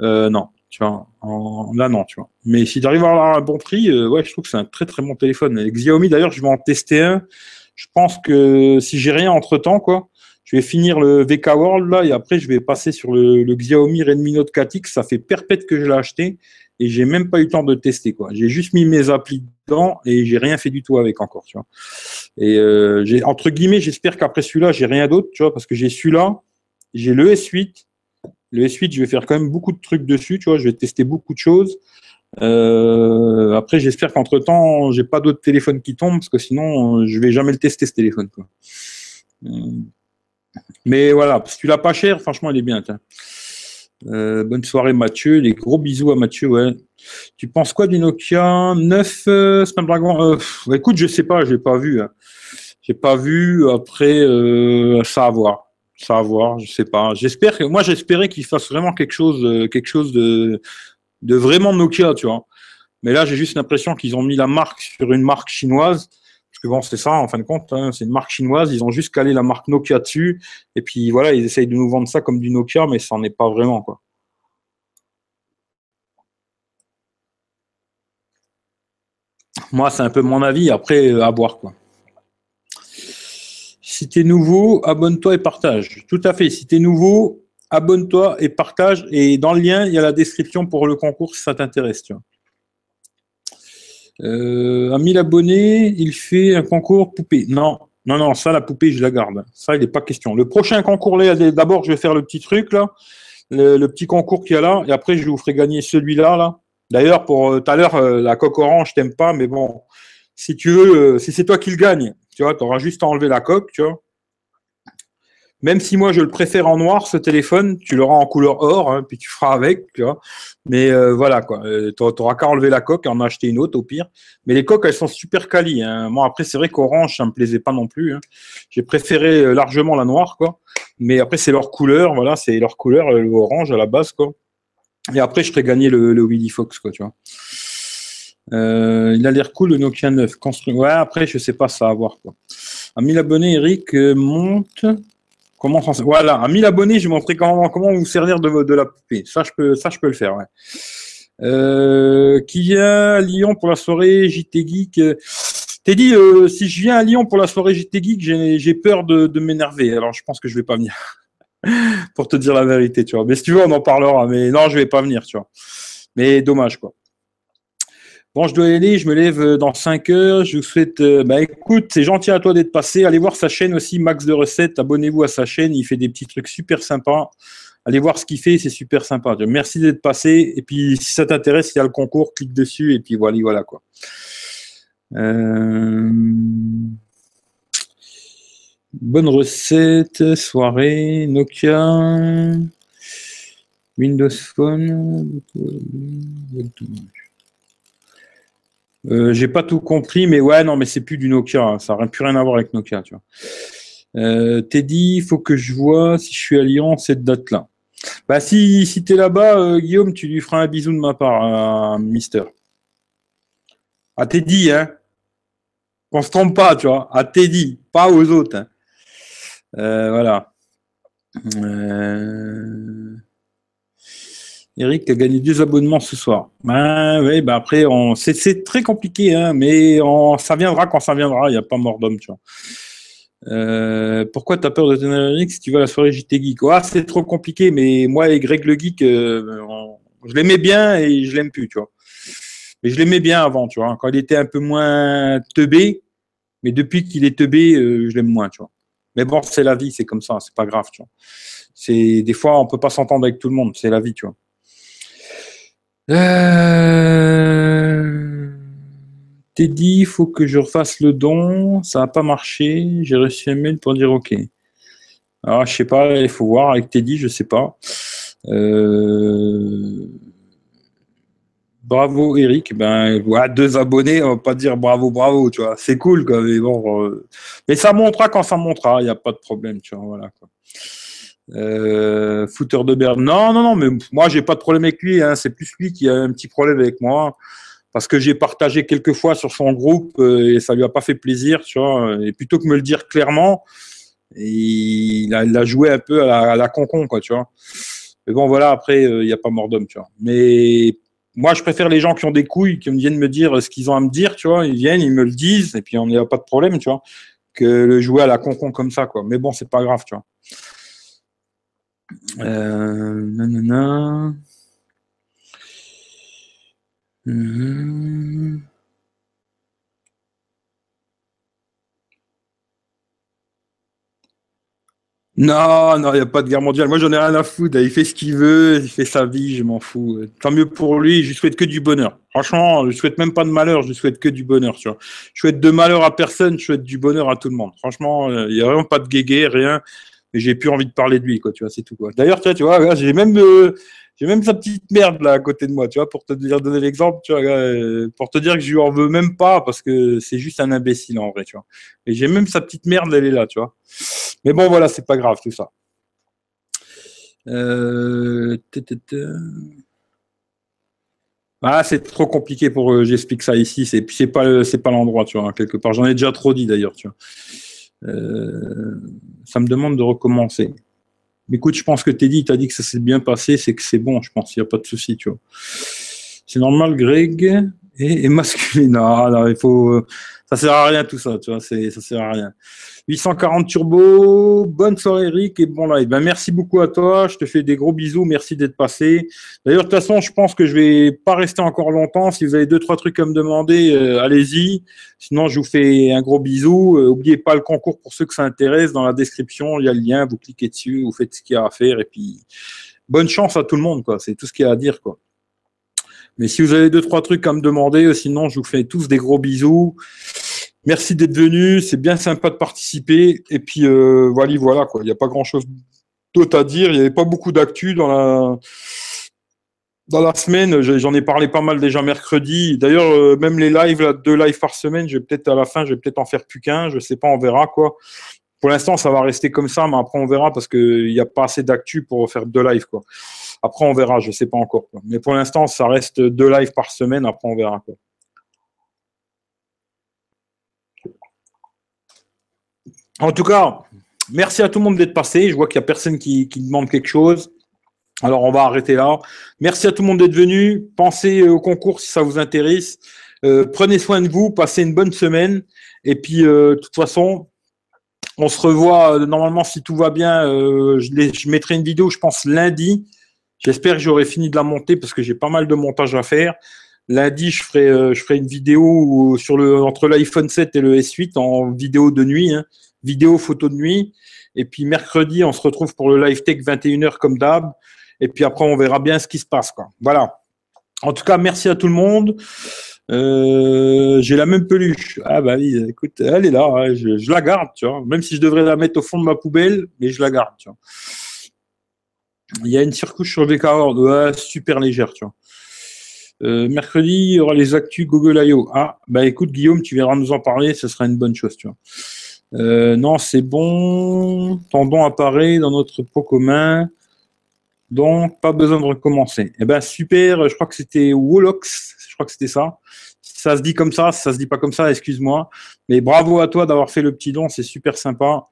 euh, non, tu vois. En- là, non, tu vois. Mais si tu arrives à avoir un bon prix, ouais, je trouve que c'est un très très bon téléphone. Xiaomi, d'ailleurs, je vais en tester un. Je pense que si j'ai rien entre temps, quoi, je vais finir le VK World là et après je vais passer sur le, Xiaomi Redmi Note 4X. Ça fait perpète que je l'ai acheté et j'ai même pas eu le temps de tester quoi. J'ai juste mis mes applis dedans et j'ai rien fait du tout avec encore, tu vois. Et euh, entre guillemets, j'espère qu'après celui-là, j'ai rien d'autre, tu vois, parce que j'ai celui-là, j'ai le S8. Le S8, je vais faire quand même beaucoup de trucs dessus, tu vois. Je vais tester beaucoup de choses. Euh, après, j'espère qu'entre temps, j'ai pas d'autres téléphones qui tombent parce que sinon, euh, je vais jamais le tester ce téléphone. Euh, Mais voilà, si tu l'as pas cher, franchement, il est bien. bonne soirée, Mathieu. Les gros bisous à Mathieu. Ouais. Tu penses quoi du Nokia 9 euh, Snapdragon bah, Écoute, je sais pas, j'ai pas vu. Hein. J'ai pas vu. Après, ça à voir. Ça à voir. Je sais pas. J'espère que moi, j'espérais qu'il fasse vraiment quelque chose, quelque chose de de vraiment Nokia, tu vois. Mais là, j'ai juste l'impression qu'ils ont mis la marque sur une marque chinoise. Parce que bon, c'est ça, en fin de compte, hein, c'est une marque chinoise. Ils ont juste calé la marque Nokia dessus. Et puis voilà, ils essayent de nous vendre ça comme du Nokia, mais ça n'en est pas vraiment, quoi. Moi, c'est un peu mon avis. Après, euh, à voir, quoi. Si t'es nouveau, abonne-toi et partage. Tout à fait. Si t'es nouveau, abonne-toi et partage. Et dans le lien, il y a la description pour le concours si ça t'intéresse. Euh, à 1000 abonnés, il fait un concours poupée. Non, non, non, ça, la poupée, je la garde. Ça, il n'est pas question. Le prochain concours, d'abord, je vais faire le petit truc, là, le, le petit concours qu'il y a là, et après, je vous ferai gagner celui-là, là. D'ailleurs, pour euh, tout à l'heure, euh, la coque orange, je t'aime pas, mais bon, si tu veux, euh, si c'est toi qui le gagne, tu vois, tu auras juste à enlever la coque, tu vois. Même si moi je le préfère en noir, ce téléphone, tu l'auras en couleur or, hein, puis tu feras avec, tu vois. Mais euh, voilà quoi, euh, tu n'auras qu'à enlever la coque et en acheter une autre au pire. Mais les coques, elles sont super quali. Hein. Moi après, c'est vrai qu'orange, ça me plaisait pas non plus. Hein. J'ai préféré euh, largement la noire, quoi. Mais après, c'est leur couleur, voilà, c'est leur couleur, orange à la base, quoi. Et après, je ferai gagner le, le Willy Fox, quoi, tu vois. il a l'air cool le Nokia 9. Construit. Ouais, après, je sais pas, ça à voir. Quoi. À 1000 abonnés, Eric monte. Comment Voilà, à 1000 abonnés, je vais montrer comment, comment vous servir de, de la poupée? Ça, je peux, ça, je peux le faire. Ouais. Euh, qui vient à Lyon pour la soirée JT Geek? T'es dit, euh, si je viens à Lyon pour la soirée JT Geek, j'ai peur de, de m'énerver. Alors, je pense que je vais pas venir. pour te dire la vérité, tu vois. Mais si tu veux, on en parlera. Mais non, je vais pas venir, tu vois. Mais dommage, quoi. Bon, je dois y aller, je me lève euh, dans 5 heures. Je vous souhaite, euh, bah écoute, c'est gentil à toi d'être passé. Allez voir sa chaîne aussi, Max de Recettes. Abonnez-vous à sa chaîne, il fait des petits trucs super sympas. Allez voir ce qu'il fait, c'est super sympa. Merci d'être passé. Et puis, si ça t'intéresse, il y a le concours, clique dessus et puis voilà, voilà quoi. Euh, bonne recette, soirée, Nokia, Windows Phone. Euh, j'ai pas tout compris, mais ouais, non, mais c'est plus du Nokia. Hein. Ça n'a plus rien à voir avec Nokia, tu vois. Euh, Teddy, il faut que je vois si je suis à Lyon cette date-là. Bah, si, si tu es là-bas, euh, Guillaume, tu lui feras un bisou de ma part, Mister. À Teddy, hein. Qu'on se trompe pas, tu vois. À Teddy, pas aux autres. Hein. Voilà. Euh... Eric a gagné deux abonnements ce soir. Ben, oui, ben après, c'est très compliqué, hein, mais ça viendra quand ça viendra. Il n'y a pas mort d'homme, tu vois. Euh, pourquoi tu as peur de Eric si tu vas à la soirée JT Geek? Ah, C'est trop compliqué, mais moi et Greg le Geek, euh, je l'aimais bien et je l'aime plus, tu vois. Mais je l'aimais bien avant, tu vois, quand il était un peu moins teubé. Mais depuis qu'il est teubé, euh, je l'aime moins, tu vois. Mais bon, c'est la vie, c'est comme ça, c'est pas grave, tu vois. Des fois, on peut pas s'entendre avec tout le monde, c'est la vie, tu vois. Euh... dit, il faut que je refasse le don. Ça n'a pas marché. J'ai reçu un mail pour dire OK. Alors, je sais pas, il faut voir avec Teddy, je sais pas. Euh, bravo Eric. Ben, voilà, deux abonnés, on va pas dire bravo, bravo, tu vois. C'est cool, quoi. Mais bon, euh, mais ça montera quand ça montera. Il n'y a pas de problème, tu vois. Euh, footer de Berne. Non, non, non, mais moi, j'ai pas de problème avec lui. Hein. C'est plus lui qui a un petit problème avec moi. Parce que j'ai partagé quelques fois sur son groupe euh, et ça lui a pas fait plaisir, tu vois. Et plutôt que me le dire clairement, il a, joué un peu à la, à la concon, quoi, tu vois. Mais bon, voilà, après, euh, il n'y a pas mort d'homme, tu vois. Mais moi, je préfère les gens qui ont des couilles, qui viennent me dire ce qu'ils ont à me dire, tu vois. Ils viennent, ils me le disent, et puis on n'y a pas de problème, tu vois. Que le jouer à la concon comme ça, quoi. Mais bon, c'est pas grave, tu vois. Euh, nanana. Mmh. Non, non, il n'y a pas de guerre mondiale. Moi, j'en ai rien à foutre. Il fait ce qu'il veut, il fait sa vie, je m'en fous. Tant mieux pour lui, je lui souhaite que du bonheur. Franchement, je lui souhaite même pas de malheur, je lui souhaite que du bonheur, tu. Je souhaite de malheur à personne, je souhaite du bonheur à tout le monde. Franchement, il n'y a vraiment pas de guégué, rien mais j'ai plus envie de parler de lui, quoi, tu vois, c'est tout, quoi. D'ailleurs, tu vois, j'ai même, euh, j'ai même sa petite merde, là, à côté de moi, tu vois, pour te donner l'exemple, tu vois, euh, pour te dire que je lui en veux même pas, parce que c'est juste un imbécile, en vrai, tu vois. Et j'ai même sa petite merde, elle est là, tu vois. Mais bon, voilà, c'est pas grave, tout ça. Euh... Ah, c'est trop compliqué pour j'explique ça ici. C'est pas c'est pas l'endroit, tu vois. Quelque part, j'en ai déjà trop dit d'ailleurs, tu vois. Euh, ça me demande de recommencer. Écoute, je pense que Teddy t'a dit que ça s'est bien passé, c'est que c'est bon, je pense, il n'y a pas de souci, tu vois. C'est normal, Greg est, masculin. Non, non, il faut, ça sert à rien tout ça, tu vois, c'est, ça sert à rien. 840 turbo, bonne soirée Eric et bon live. Ben, merci beaucoup à toi, je te fais des gros bisous, merci d'être passé. D'ailleurs, de toute façon, je pense que je vais pas rester encore longtemps. Si vous avez deux, trois trucs à me demander, euh, allez-y. Sinon, je vous fais un gros bisou. Euh, oubliez pas le concours pour ceux que ça intéresse. Dans la description, il y a le lien, vous cliquez dessus, vous faites ce qu'il y a à faire et puis bonne chance à tout le monde. C'est tout ce qu'il y a à dire. Mais si vous avez deux, trois trucs à me demander, sinon je vous fais tous des gros bisous. Merci d'être venu. C'est bien sympa de participer. Et puis, euh, voilà, voilà, quoi. Il n'y a pas grand chose d'autre à dire. Il n'y avait pas beaucoup d'actu dans la, dans la semaine. J'en ai parlé pas mal déjà mercredi. D'ailleurs, euh, même les lives, deux lives par semaine, je vais peut-être à la fin, je vais peut-être en faire plus qu'un. Je sais pas, on verra, quoi. Pour l'instant, ça va rester comme ça, mais après, on verra parce qu'il n'y a pas assez d'actu pour faire deux lives, quoi. Après, on verra, je sais pas encore. Mais pour l'instant, ça reste deux lives par semaine. Après, on verra, quoi. En tout cas, merci à tout le monde d'être passé. Je vois qu'il n'y a personne qui, demande quelque chose. Alors, on va arrêter là. Merci à tout le monde d'être venu. Pensez au concours si ça vous intéresse. Euh, prenez soin de vous. Passez une bonne semaine. Et puis, euh, de toute façon, on se revoit euh, normalement si tout va bien. je, mettrai une vidéo, je pense, lundi. J'espère que j'aurai fini de la monter parce que j'ai pas mal de montage à faire. Lundi, je ferai, une vidéo entre l'iPhone 7 et le S8 en vidéo de nuit. Hein vidéo, photo de nuit. Et puis mercredi, on se retrouve pour le live tech 21h comme d'hab. Et puis après, on verra bien ce qui se passe. Quoi. Voilà. En tout cas, merci à tout le monde. Euh, j'ai la même peluche. Ah bah oui, écoute, elle est là. Hein. je, la garde, tu vois. Même si je devrais la mettre au fond de ma poubelle, mais je la garde, tu vois. Il y a une surcouche sur le ouais, super légère, tu vois. Euh, mercredi, il y aura les actus Google I.O. Ah, bah écoute, Guillaume, tu viendras nous en parler, ce sera une bonne chose, tu vois. Euh, non, c'est bon. Tendon apparaît dans notre pot commun. Donc, pas besoin de recommencer. Eh ben, super. Je crois que c'était Wolox. Je crois que c'était ça. Ça se dit comme ça, ça se dit pas comme ça, excuse-moi. Mais bravo à toi d'avoir fait le petit don, c'est super sympa.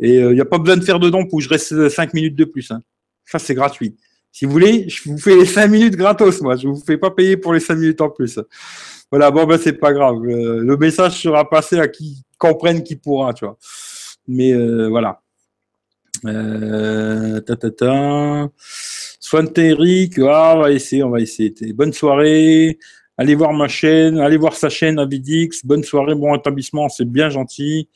Et il euh, n'y a pas besoin de faire de don pour que je reste 5 minutes de plus. Hein. Ça, c'est gratuit. Si vous voulez, je vous fais les 5 minutes gratos, moi. Je vous fais pas payer pour les 5 minutes en plus. Voilà, bon, ben, c'est pas grave. Euh, le message sera passé à qui comprenne qui pourra, tu vois. Mais euh, voilà. Euh, ta, ta, ta. Eric, ah, on va essayer, on va essayer. Bonne soirée. Allez voir ma chaîne, allez voir sa chaîne Avidix. Bonne soirée, bon établissement, c'est bien gentil.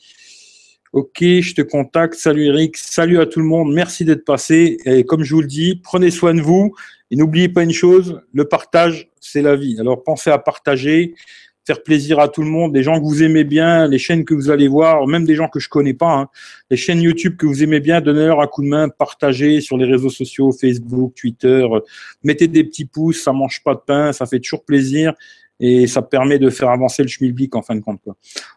Ok, je te contacte. Salut Eric, salut à tout le monde. Merci d'être passé. Et comme je vous le dis, prenez soin de vous. Et n'oubliez pas une chose, le partage, c'est la vie. Alors pensez à partager, faire plaisir à tout le monde, des gens que vous aimez bien, les chaînes que vous allez voir, même des gens que je connais pas, hein. les chaînes YouTube que vous aimez bien, donnez-leur un coup de main, partagez sur les réseaux sociaux, Facebook, Twitter, mettez des petits pouces, ça mange pas de pain, ça fait toujours plaisir et ça permet de faire avancer le schmilblick en fin de compte.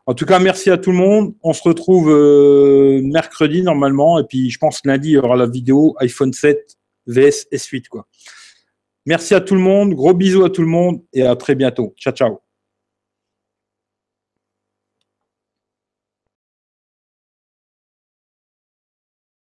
En tout cas, merci à tout le monde. On se retrouve euh, mercredi normalement et puis je pense lundi il y aura la vidéo iPhone 7 vs S8 quoi. Merci à tout le monde, gros bisous à tout le monde et à très bientôt. Ciao ciao.